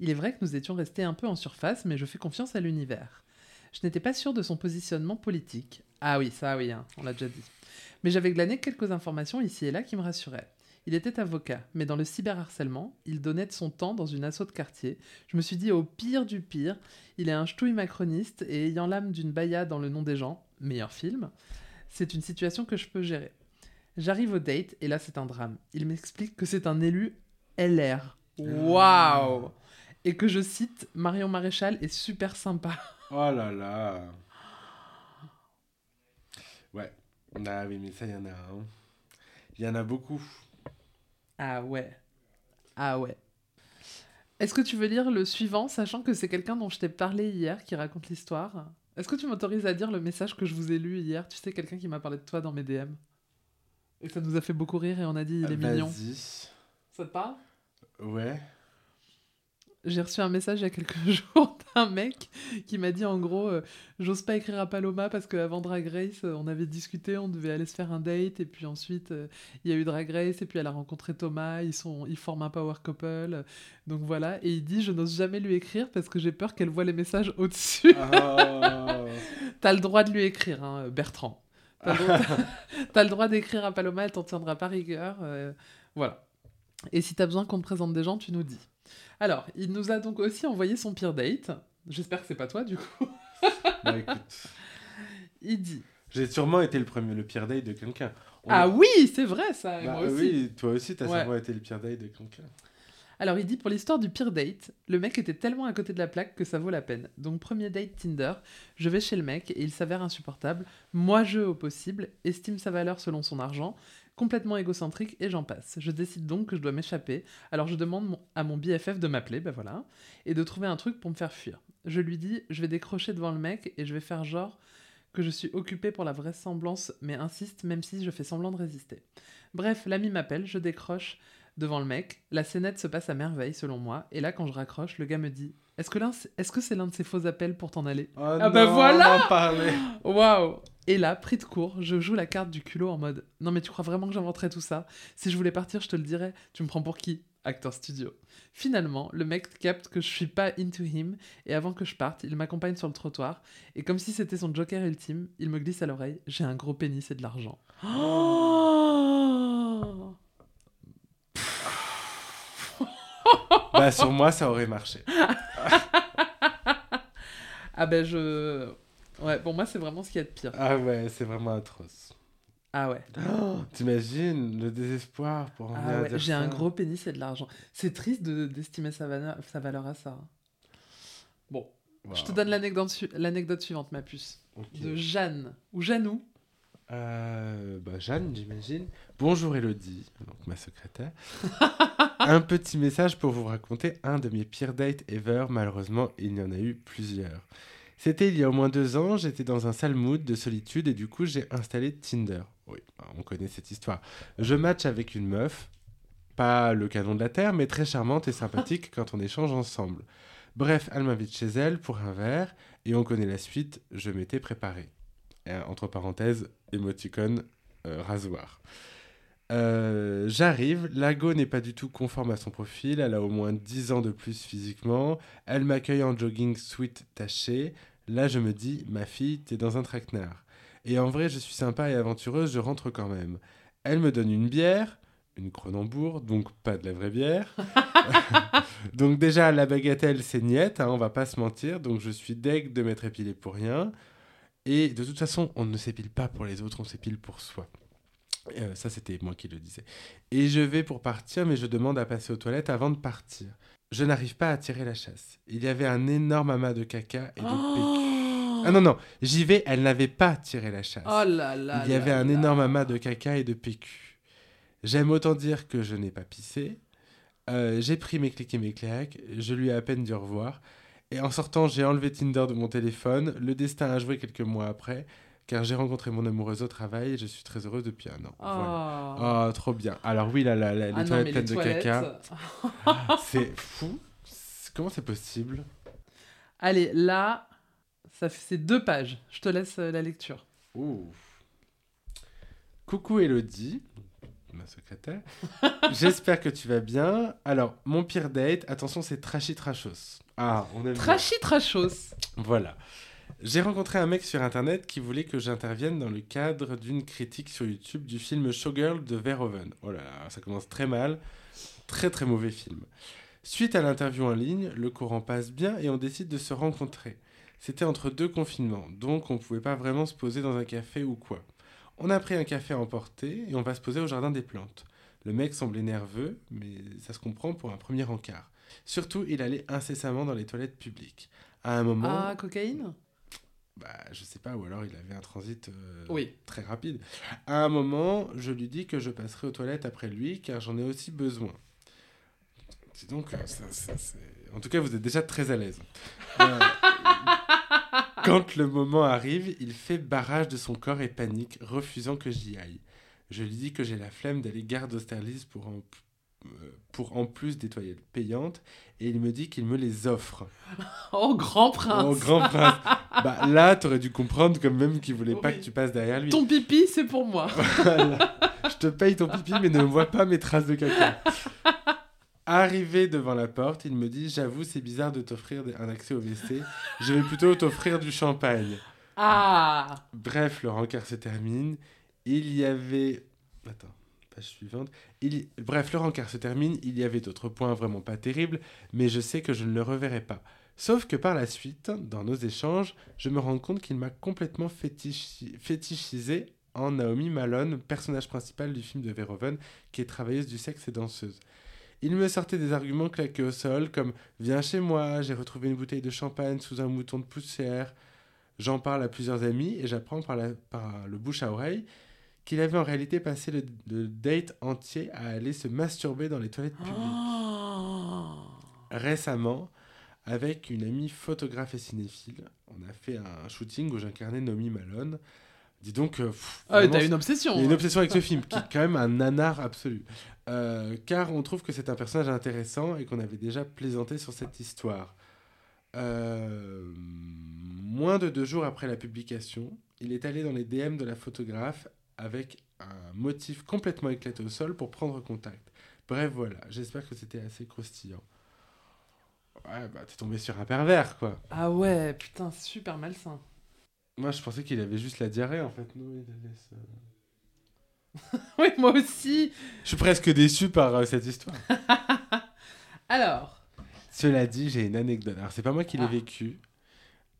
Il est vrai que nous étions restés un peu en surface, mais je fais confiance à l'univers. Je n'étais pas sûr de son positionnement politique. Ah oui, ça oui, hein, on l'a déjà dit. Mais j'avais glané quelques informations ici et là qui me rassuraient. Il était avocat, mais dans le cyberharcèlement, il donnait de son temps dans une asso de quartier. Je me suis dit au pire du pire, il est un ch'touille macroniste et ayant l'âme d'une baya dans le nom des gens, meilleur film, c'est une situation que je peux gérer. J'arrive au date et là c'est un drame. Il m'explique que c'est un élu LR. Waouh Et que je cite Marion Maréchal est super sympa. Oh là là. Ouais. Ah oui, mais ça, il y en a. Il y en a beaucoup. Ah ouais. Ah ouais. Est-ce que tu veux lire le suivant, sachant que c'est quelqu'un dont je t'ai parlé hier qui raconte l'histoire? Est-ce que tu m'autorises à dire le message que je vous ai lu hier? Tu sais, quelqu'un qui m'a parlé de toi dans mes DM. Et ça nous a fait beaucoup rire et on a dit il est mignon. Vas-y. Ça te parle? Ouais. J'ai reçu un message il y a quelques jours d'un mec qui m'a dit en gros euh, J'ose pas écrire à Paloma parce qu'avant Drag Race, euh, on avait discuté, on devait aller se faire un date, et puis ensuite euh, il y a eu Drag Race, et puis elle a rencontré Thomas, ils, sont, ils forment un power couple. Donc voilà, et il dit Je n'ose jamais lui écrire parce que j'ai peur qu'elle voit les messages au-dessus. Oh. T'as le droit de lui écrire, hein, Bertrand. T'as le droit- t'as le droit d'écrire à Paloma, elle t'en tiendra pas rigueur. euh, voilà. Et si t'as besoin qu'on te présente des gens, tu nous dis. Alors, il nous a donc aussi envoyé son pire date. J'espère que c'est pas toi, du coup. bah écoute. Il dit J'ai sûrement été le premier, le pire date de quelqu'un. On- Ah oui, c'est vrai ça, Bah moi aussi. oui, toi aussi, t'as Ouais. sûrement été le pire date de quelqu'un. Alors il dit pour l'histoire du pire date, le mec était tellement à côté de la plaque que ça vaut la peine. Donc premier date Tinder, je vais chez le mec et il s'avère insupportable, moi je au possible, estime sa valeur selon son argent, complètement égocentrique et j'en passe. Je décide donc que je dois m'échapper, alors je demande à mon BFF de m'appeler, ben voilà, et de trouver un truc pour me faire fuir. Je lui dis, je vais décrocher devant le mec et je vais faire genre que je suis occupé pour la vraisemblance, mais insiste même si je fais semblant de résister. Bref, l'ami m'appelle, je décroche devant le mec, la scénette se passe à merveille selon moi, et là quand je raccroche, le gars me dit Est-ce que, l'un- est-ce que c'est l'un de ces faux appels pour t'en aller? Oh Ah bah non, voilà on en parlait. Waouh Et là, pris de court, je joue la carte du culot en mode Non mais tu crois vraiment que j'inventerais tout ça? Si je voulais partir, je te le dirais. Tu me prends pour qui? Acteur studio. Finalement, le mec capte que je suis pas into him et avant que je parte, il m'accompagne sur le trottoir et comme si c'était son joker ultime, il me glisse à l'oreille J'ai un gros pénis et de l'argent. Oh bah sur moi, ça aurait marché. Ah ben je... Ouais, pour moi c'est vraiment ce qu'il y a de pire. Ah ouais, c'est vraiment atroce. Ah ouais. Oh, T'imagines le désespoir pour venir Ah ouais, j'ai un gros pénis et de l'argent. C'est triste de- d'estimer sa, valeur- sa valeur à ça. hein. Bon, je te donne l'anecdote su- l'anecdote suivante, ma puce. De Jeanne, ou Janou. Euh, bah, Jeanne, j'imagine. Bonjour Elodie, donc ma secrétaire. un petit message pour vous raconter un de mes pires dates ever. Malheureusement, il y en a eu plusieurs. C'était il y a au moins deux ans, j'étais dans un sale de solitude et du coup j'ai installé Tinder. Oui, on connaît cette histoire. Je match avec une meuf, pas le canon de la Terre, mais très charmante et sympathique quand on échange ensemble. Bref, elle m'invite chez elle pour un verre et on connaît la suite, je m'étais préparé. Entre parenthèses, émoticône, euh, rasoir. Euh, J'arrive, la go n'est pas du tout conforme à son profil, elle a au moins 10 ans de plus physiquement, elle m'accueille en jogging sweat taché, là je me dis, ma fille, t'es dans un traquenard. Et en vrai, je suis sympa et aventureuse, je rentre quand même. Elle me donne une bière, une Cronenbourg, donc pas de la vraie bière. donc déjà, la bagatelle, c'est niette, hein, on va pas se mentir, donc je suis deg de m'être épilé pour rien. Et de toute façon, on ne s'épile pas pour les autres, on s'épile pour soi. Euh, ça, c'était moi qui le disais. Et je vais pour partir, mais je demande à passer aux toilettes avant de partir. Je n'arrive pas à tirer la chasse. Il y avait un énorme amas de caca et de PQ. Ah non, non, j'y vais, elle n'avait pas tiré la chasse. Oh là là Il y avait là un énorme amas de caca et de PQ. J'aime autant dire que je n'ai pas pissé. Euh, j'ai pris mes clics et mes claques. Je lui ai à peine dit au revoir. Et en sortant, j'ai enlevé Tinder de mon téléphone. Le destin a joué quelques mois après, car j'ai rencontré mon amoureuse au travail et je suis très heureuse depuis un an. Oh. Voilà. Oh, trop bien. Alors oui, là, là, là, les Ah toilettes pleines les de toilettes. caca, c'est fou. Comment c'est possible? Allez, là, ça c'est deux pages. Je te laisse euh, la lecture. Ouh. Coucou Elodie, ma secrétaire. J'espère que tu vas bien. Alors, mon pire date, attention, c'est trashy trashos. Ah, on aime. Trashy Trashos. Voilà. J'ai rencontré un mec sur internet qui voulait que j'intervienne dans le cadre d'une critique sur YouTube du film Showgirl de Verhoeven. Oh là là, ça commence très mal. Très très mauvais film. Suite à l'interview en ligne, le courant passe bien et on décide de se rencontrer. C'était entre deux confinements, donc on ne pouvait pas vraiment se poser dans un café ou quoi. On a pris un café à emporter et on va se poser au jardin des plantes. Le mec semblait nerveux, mais ça se comprend pour un premier encart. Surtout, il allait incessamment dans les toilettes publiques. À un moment, Ah, cocaïne? Bah, je sais pas, ou alors il avait un transit euh, Oui. très rapide. À un moment, je lui dis que je passerai aux toilettes après lui, car j'en ai aussi besoin. Dis donc, euh, ça, ça, c'est- en tout cas, vous êtes déjà très à l'aise. Euh, Quand le moment arrive, il fait barrage de son corps et panique, refusant que j'y aille. Je lui dis que j'ai la flemme d'aller garde Austerlitz pour en, pour en plus des toilettes payantes, et il me dit qu'il me les offre. Oh, grand prince Oh, grand prince. bah là, t'aurais dû comprendre quand même qu'il voulait pas que tu passes derrière lui. Ton pipi, c'est pour moi. Voilà. Je te paye ton pipi, mais ne vois pas mes traces de caca. Arrivé devant la porte, il me dit J'avoue, c'est bizarre de t'offrir un accès au WC. Je vais plutôt t'offrir du champagne. Ah Bref, le rencard se termine. Il y avait. Attends, suivante. Il... Bref, le rencard se termine. Il y avait d'autres points vraiment pas terribles, mais je sais que je ne le reverrai pas. Sauf que par la suite, dans nos échanges, je me rends compte qu'il m'a complètement fétichi- fétichisé en Naomi Malone, personnage principal du film de Verhoeven, qui est travailleuse du sexe et danseuse. Il me sortait des arguments claqués au sol, comme Viens chez moi, j'ai retrouvé une bouteille de champagne sous un mouton de poussière. J'en parle à plusieurs amis et j'apprends par, par le bouche à oreille qu'il avait en réalité passé le, le date entier à aller se masturber dans les toilettes publiques. Oh. Récemment, avec une amie photographe et cinéphile, on a fait un shooting où j'incarnais Nomi Malone. Dis donc, euh, pff, Ah, vraiment, t'as une obsession. il y a une hein. obsession avec ce film, qui est quand même un nanar absolu. Euh, car on trouve que c'est un personnage intéressant et qu'on avait déjà plaisanté sur cette histoire. Euh, moins de deux jours après la publication, il est allé dans les DM de la photographe avec un motif complètement éclaté au sol pour prendre contact. Bref, voilà, j'espère que c'était assez croustillant. Ouais, bah t'es tombé sur un pervers, quoi. Ah ouais, putain, super malsain. Moi, je pensais qu'il avait juste la diarrhée, en fait. Non, il avait ça. Oui, moi aussi. Je suis presque déçu par euh, cette histoire. Alors, Cela dit, j'ai une anecdote. Alors, c'est pas moi qui l'ai Ah. vécu.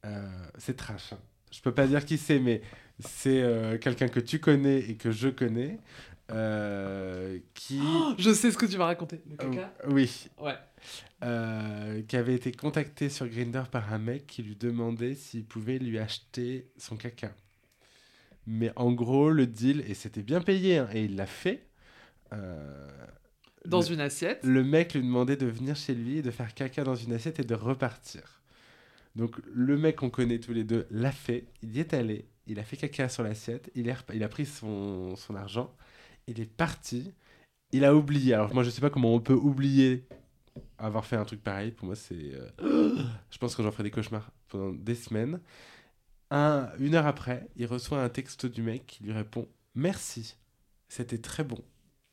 Euh, c'est trash. hein. Je peux pas dire qui c'est, mais c'est euh, quelqu'un que tu connais et que je connais. euh, qui. oh, je sais ce que tu vas raconter. Le Euh, caca oui. Ouais. Euh, qui avait été contacté sur Grinder par un mec qui lui demandait s'il pouvait lui acheter son caca. Mais en gros, le deal, et c'était bien payé, hein, et il l'a fait. euh, Dans le, une assiette. le mec lui demandait de venir chez lui et de faire caca dans une assiette et de repartir. Donc le mec qu'on connaît tous les deux l'a fait, il y est allé, il a fait caca sur l'assiette, il, a pris son, son argent, il est parti, il a oublié. Alors moi je sais pas comment on peut oublier avoir fait un truc pareil, pour moi c'est... euh, je pense que j'en ferai des cauchemars pendant des semaines. Un, une heure après, il reçoit un texto du mec qui lui répond « Merci, c'était très bon,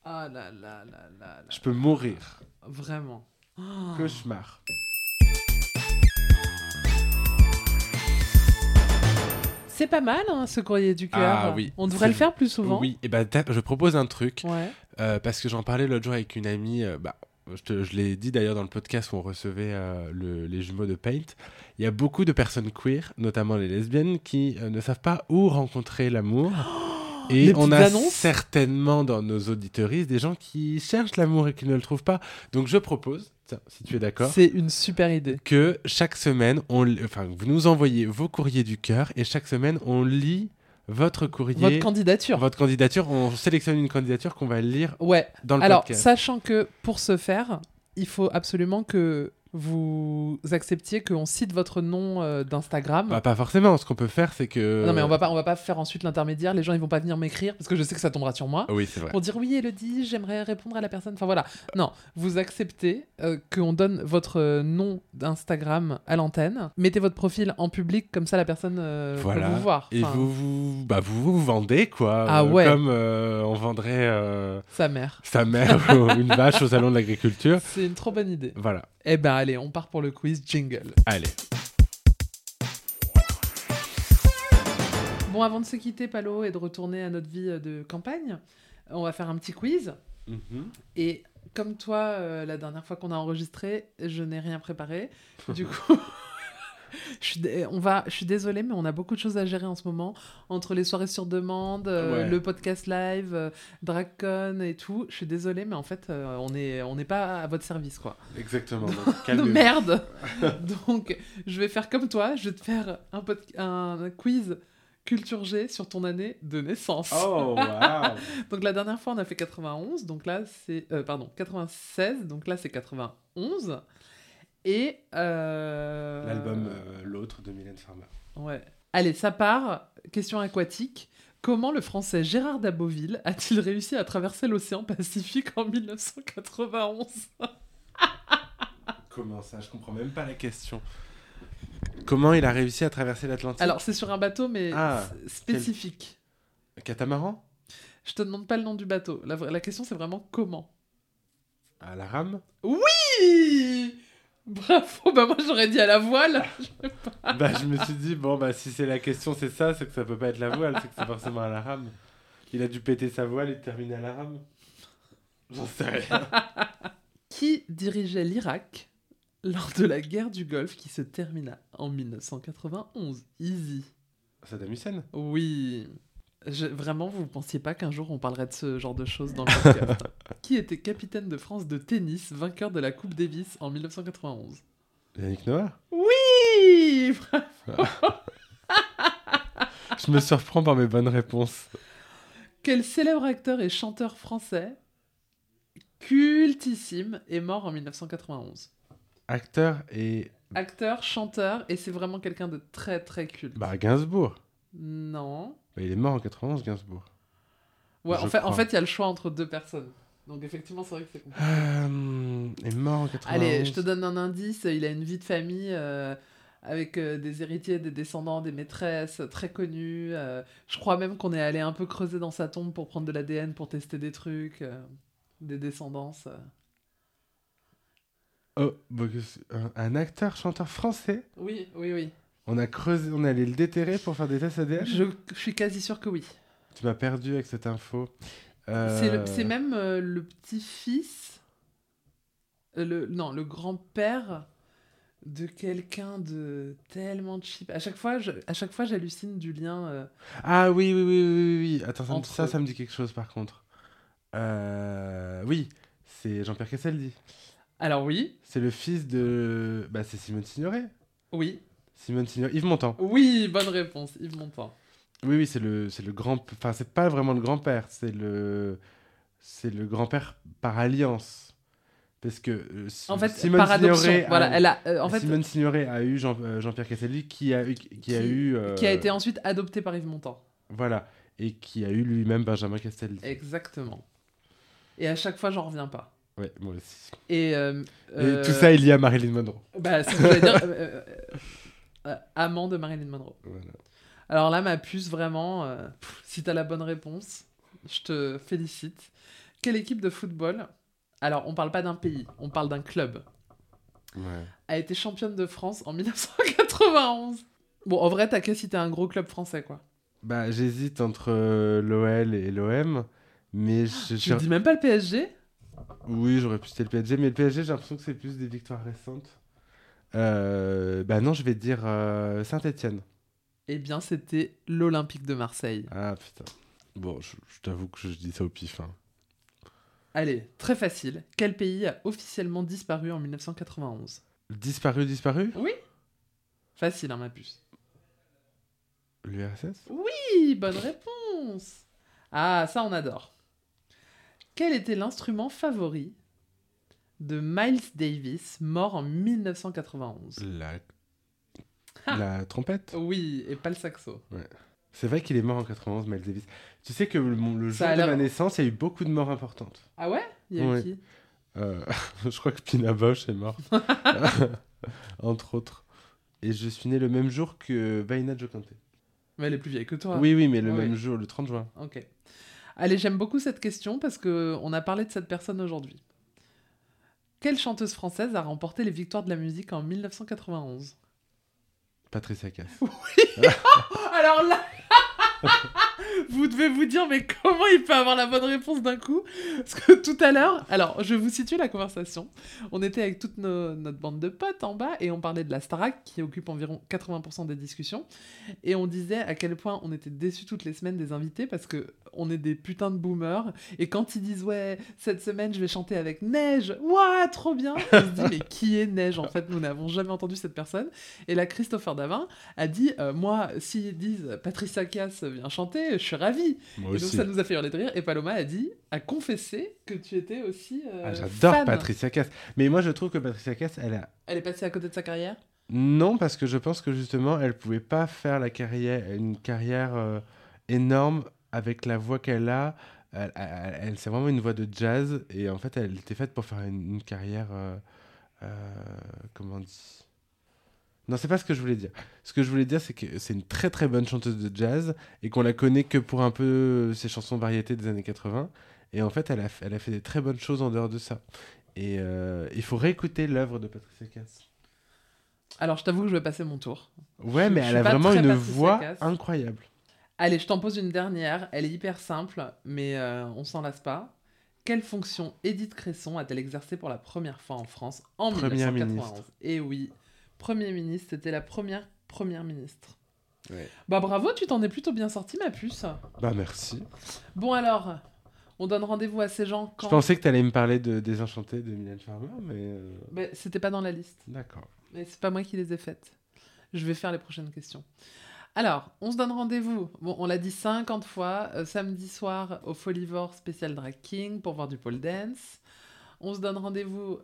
Ah là là là là là. je peux mourir, Vraiment. Oh. cauchemar ». C'est pas mal, hein, ce courrier du cœur. Ah oui, On devrait le faire plus souvent. Oui, et ben je propose un truc Ouais. euh, parce que j'en parlais l'autre jour avec une amie. euh, bah, je, te- je l'ai dit d'ailleurs dans le podcast où on recevait euh, le- les jumeaux de Paint. Il y a beaucoup de personnes queer, notamment les lesbiennes, qui ne savent pas où rencontrer l'amour. Et on a annonces. certainement dans nos auditoristes des gens qui cherchent l'amour et qui ne le trouvent pas. Donc je propose, tiens, si tu es d'accord, C'est une super idée. que chaque semaine, on, enfin, vous nous envoyez vos courriers du cœur et chaque semaine, on lit votre courrier. Votre candidature. Votre candidature, on sélectionne une candidature qu'on va lire Ouais. dans le Alors, podcast. sachant que pour ce faire, il faut absolument que vous acceptiez qu'on cite votre nom euh, d'Instagram. Bah, pas forcément. Ce qu'on peut faire, c'est que. Non mais on va pas on va pas faire ensuite l'intermédiaire, les gens ils vont pas venir m'écrire parce que je sais que ça tombera sur moi. Oui, c'est vrai. Pour dire oui Elodie, j'aimerais répondre à la personne. Enfin voilà. Non, vous acceptez euh, qu'on donne votre euh, nom d'Instagram à l'antenne. Mettez votre profil en public comme ça la personne euh, Voilà. peut vous voir. Et vous, vous, bah, vous vous vendez, quoi. Ah euh, ouais. Comme on vendrait sa mère. sa mère ou une vache au salon de l'agriculture. C'est une trop bonne idée. Voilà. Eh ben allez, on part pour le quiz jingle. Allez. Bon, avant de se quitter, Palo, et de retourner à notre vie de campagne, on va faire un petit quiz. Mhm. Et comme toi, euh, la dernière fois qu'on a enregistré, je n'ai rien préparé. Du coup, je suis, dé- on va, je suis désolée, mais on a beaucoup de choses à gérer en ce moment. Entre les soirées sur demande, euh, Ouais. le podcast live, euh, DragCon et tout. Je suis désolée, mais en fait, euh, on n'est on pas à votre service, quoi. Exactement. donc merde Donc, je vais faire comme toi, je vais te faire un, quiz culture G sur ton année de naissance. Oh, waouh. Donc la dernière fois, on a fait 91, donc là c'est... euh, pardon, 96, donc là c'est 91. Et... euh, L'album euh, L'autre de Mylène Farmer. Ouais. Allez, ça part. Question aquatique. Comment le français Gérard Daboville a-t-il réussi à traverser l'océan Pacifique en 1991 Comment ça? Je comprends même pas la question. Comment il a réussi à traverser l'Atlantique? Alors c'est sur un bateau, mais Ah, spécifique. Catamaran? Je te demande pas le nom du bateau. La, la question c'est vraiment comment? À la rame? Oui Bravo, bah moi j'aurais dit à la voile. Bah, je me suis dit, bon, bah, si c'est la question, c'est ça, c'est que ça peut pas être la voile, c'est que c'est forcément à la rame. Il a dû péter sa voile et terminer à la rame. J'en sais rien. Qui dirigeait l'Irak lors de la guerre du Golfe qui se termina en 1991 Easy. Saddam Hussein Oui. Je- vraiment, vous ne pensiez pas qu'un jour on parlerait de ce genre de choses dans le podcast Qui était capitaine de France de tennis, vainqueur de la Coupe Davis en 1991 Yannick Noah? Oui Je me surprends par mes bonnes réponses. Quel célèbre acteur et chanteur français cultissime est mort en 1991 Acteur et. Acteur, chanteur, et c'est vraiment quelqu'un de très très culte. Bah, Gainsbourg. Non. Bah, il est mort en 91, Gainsbourg. Ouais, en fait, en crois. fait, il y a le choix entre deux personnes. Donc effectivement, c'est vrai que c'est compliqué. Euh, il est mort en 91. Allez, je te donne un indice. Il a une vie de famille euh, avec euh, des héritiers, des descendants, des maîtresses très connues. je crois même qu'on est allé un peu creuser dans sa tombe pour prendre de l'ADN, pour tester des trucs, des descendances. Oh, bah, un acteur, chanteur français? Oui, oui, oui. On a creusé, on est allé le déterrer pour faire des tests ADN Je, je suis quasi sûr que oui. Tu m'as perdu avec cette info. Euh, C'est même euh, le petit-fils, euh, le, non, le grand-père de quelqu'un de tellement cheap. À chaque fois, je- à chaque fois, j'hallucine du lien. Ah oui, oui, oui, oui, oui. Attends, ça, Entre ça, me dit quelque chose par contre. Oui, c'est Jean-Pierre Castaldi. Alors oui, C'est le fils de. Bah, c'est Simone Signoret. oui, Simone Signoret. Yves Montand. oui, bonne réponse, Yves Montand. Oui, oui, c'est le, c'est le grand. Enfin, c'est pas vraiment le grand-père. C'est le. c'est le grand-père par alliance. Parce que euh, En fait, Simone. Signoret a- Voilà, elle a, euh, en fait, Simone Signoret a eu Jean, euh, Jean-Pierre Castaldi qui a eu qui, a eu euh, qui a été ensuite adoptée par Yves Montand. voilà et qui a eu lui-même Benjamin Castaldi. Exactement. Et à chaque fois, j'en reviens pas. Ouais, moi aussi. Et, euh, Et euh, tout ça, il y a Marilyn Monroe. Bah, c'est ce que j'allais dire. euh, amant de Marilyn Monroe. Voilà. Alors là, ma puce, vraiment, euh, pff, si t'as la bonne réponse, je te félicite. Quelle équipe de football Alors, on parle pas d'un pays, on parle d'un club. Ouais. A été championne de France en 1991. Bon, en vrai, t'as qu'à citer un gros club français, quoi. Bah, j'hésite entre euh, l'OL et l'OM, mais je, Tu je- dis même pas le PSG oui, j'aurais pu citer le PSG, mais le PSG, j'ai l'impression que c'est plus des victoires récentes. Euh, bah non, je vais dire euh, Saint-Étienne. Eh bien, c'était l'Olympique de Marseille. Ah putain. Bon, je, je t'avoue que je dis ça au pif. hein. Allez, très facile. Quel pays a officiellement disparu en 1991 Disparu, disparu? Oui Facile, hein, ma puce. L'URSS Oui, bonne réponse. Ah, ça on adore. Quel était l'instrument favori de Miles Davis, mort en 1991 La... La trompette? Oui, et pas le saxo. C'est vrai qu'il est mort en 91, Miles Davis. Tu sais que le, jour de ma naissance, il y a eu beaucoup de morts importantes. Ah ouais? Il y a eu Ouais. qui? Euh, je crois que Pina Bausch est mort. Entre autres. Et je suis né le même jour que Vaina Jokante. Mais elle est plus vieille que toi. Oui, oui, mais le Oui. même jour, le 30 juin. Ok. Allez, j'aime beaucoup cette question parce que on a parlé de cette personne aujourd'hui. Quelle chanteuse française a remporté les victoires de la musique en 1991 Patricia Cass. Alors là, vous devez vous dire, mais comment il peut avoir la bonne réponse d'un coup? Parce que tout à l'heure, alors je vous situer la conversation. On était avec toute nos- notre bande de potes en bas et on parlait de la Starac qui occupe environ 80% des discussions. Et on disait à quel point on était déçus toutes les semaines des invités parce que on est des putains de boomers. Et quand ils disent, ouais, cette semaine je vais chanter avec Neige, ouah, trop bien On se dit, mais qui est Neige En fait, nous n'avons jamais entendu cette personne. Et là, Christopher Davin a dit euh, Moi, s'ils disent Patricia Cass vient chanter, je suis ravi. Moi Et donc, ça nous a fait hurler de rire. Et Paloma a dit a confessé que tu étais aussi. euh, Ah, J'adore. Patricia Cass. Mais moi, je trouve que Patricia Cass, elle a. Elle est passée à côté de sa carrière? Non, parce que je pense que justement, elle pouvait pas faire la carrière, une carrière euh, énorme avec la voix qu'elle a. Elle, elle- elle- c'est vraiment une voix de jazz et en fait, elle était faite pour faire une, une carrière. euh, euh, comment on dit? Non, c'est pas ce que je voulais dire. Ce que je voulais dire, c'est que c'est une très très bonne chanteuse de jazz et qu'on la connaît que pour un peu ses chansons variétés des années 80. Et en fait, elle a, elle a fait des très bonnes choses en dehors de ça. Et euh, il faut réécouter l'œuvre de Patricia Cass. Alors, je t'avoue que je vais passer mon tour. Ouais, Je- mais je elle a vraiment une voix Cass. incroyable. Allez, je t'en pose une dernière. Elle est hyper simple, mais euh, on s'en lasse pas. Quelle fonction Edith Cresson a-t-elle exercée pour la première fois en France en Première 1991 ministre. Et oui, Premier ministre, c'était la première première ministre. Ouais. Bah bravo, tu t'en es plutôt bien sorti, ma puce. Bah merci. Bon alors, on donne rendez-vous à ces gens quand Je pensais que tu allais me parler de Désenchanté de Mylène Farmer, mais euh, Mais c'était pas dans la liste. d'accord. Mais c'est pas moi qui les ai faites. Je vais faire les prochaines questions. Alors, on se donne rendez-vous. Bon, on l'a dit 50 fois. euh, samedi soir au Folivore spécial Drag King pour voir du pole dance. On se donne rendez-vous.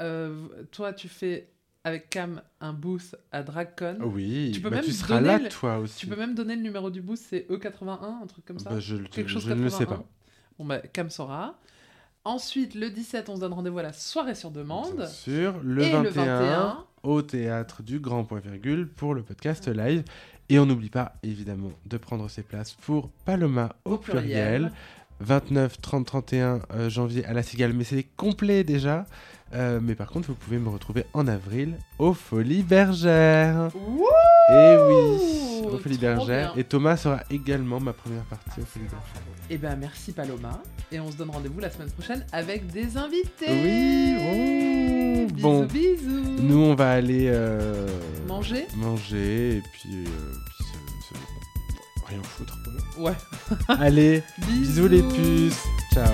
euh, toi, tu fais avec Cam un booth à DragCon. Oui, Tu peux bah, même tu seras là le- toi aussi. Tu peux même donner le numéro du booth, c'est E81, un truc comme ça Bah, je Quelque chose je ne le sais 81. pas. Bon, bah, Cam saura. Ensuite, le 17, on se donne rendez-vous à la soirée sur demande. Bien sûr, le Et 21, le 21, au théâtre du Grand Point Virgule pour le podcast live. Et on n'oublie pas évidemment de prendre ses places pour Paloma au, Au pluriel. pluriel. 29, 30, 31 euh, janvier à la Cigale, mais c'est complet déjà. Euh, mais par contre, vous pouvez me retrouver en avril aux Folies Bergères. Wouh Et oui, aux Folies Bergères. bien. Et Thomas sera également ma première partie aux Folies Bergères. Eh ben merci Paloma. Et on se donne rendez-vous la semaine prochaine avec des invités. Oui, oh, bon. bisous. Nous, on va aller euh, Manger manger et puis, euh, puis se- se- rien foutre. Ouais. Allez, bisous les puces. Ciao.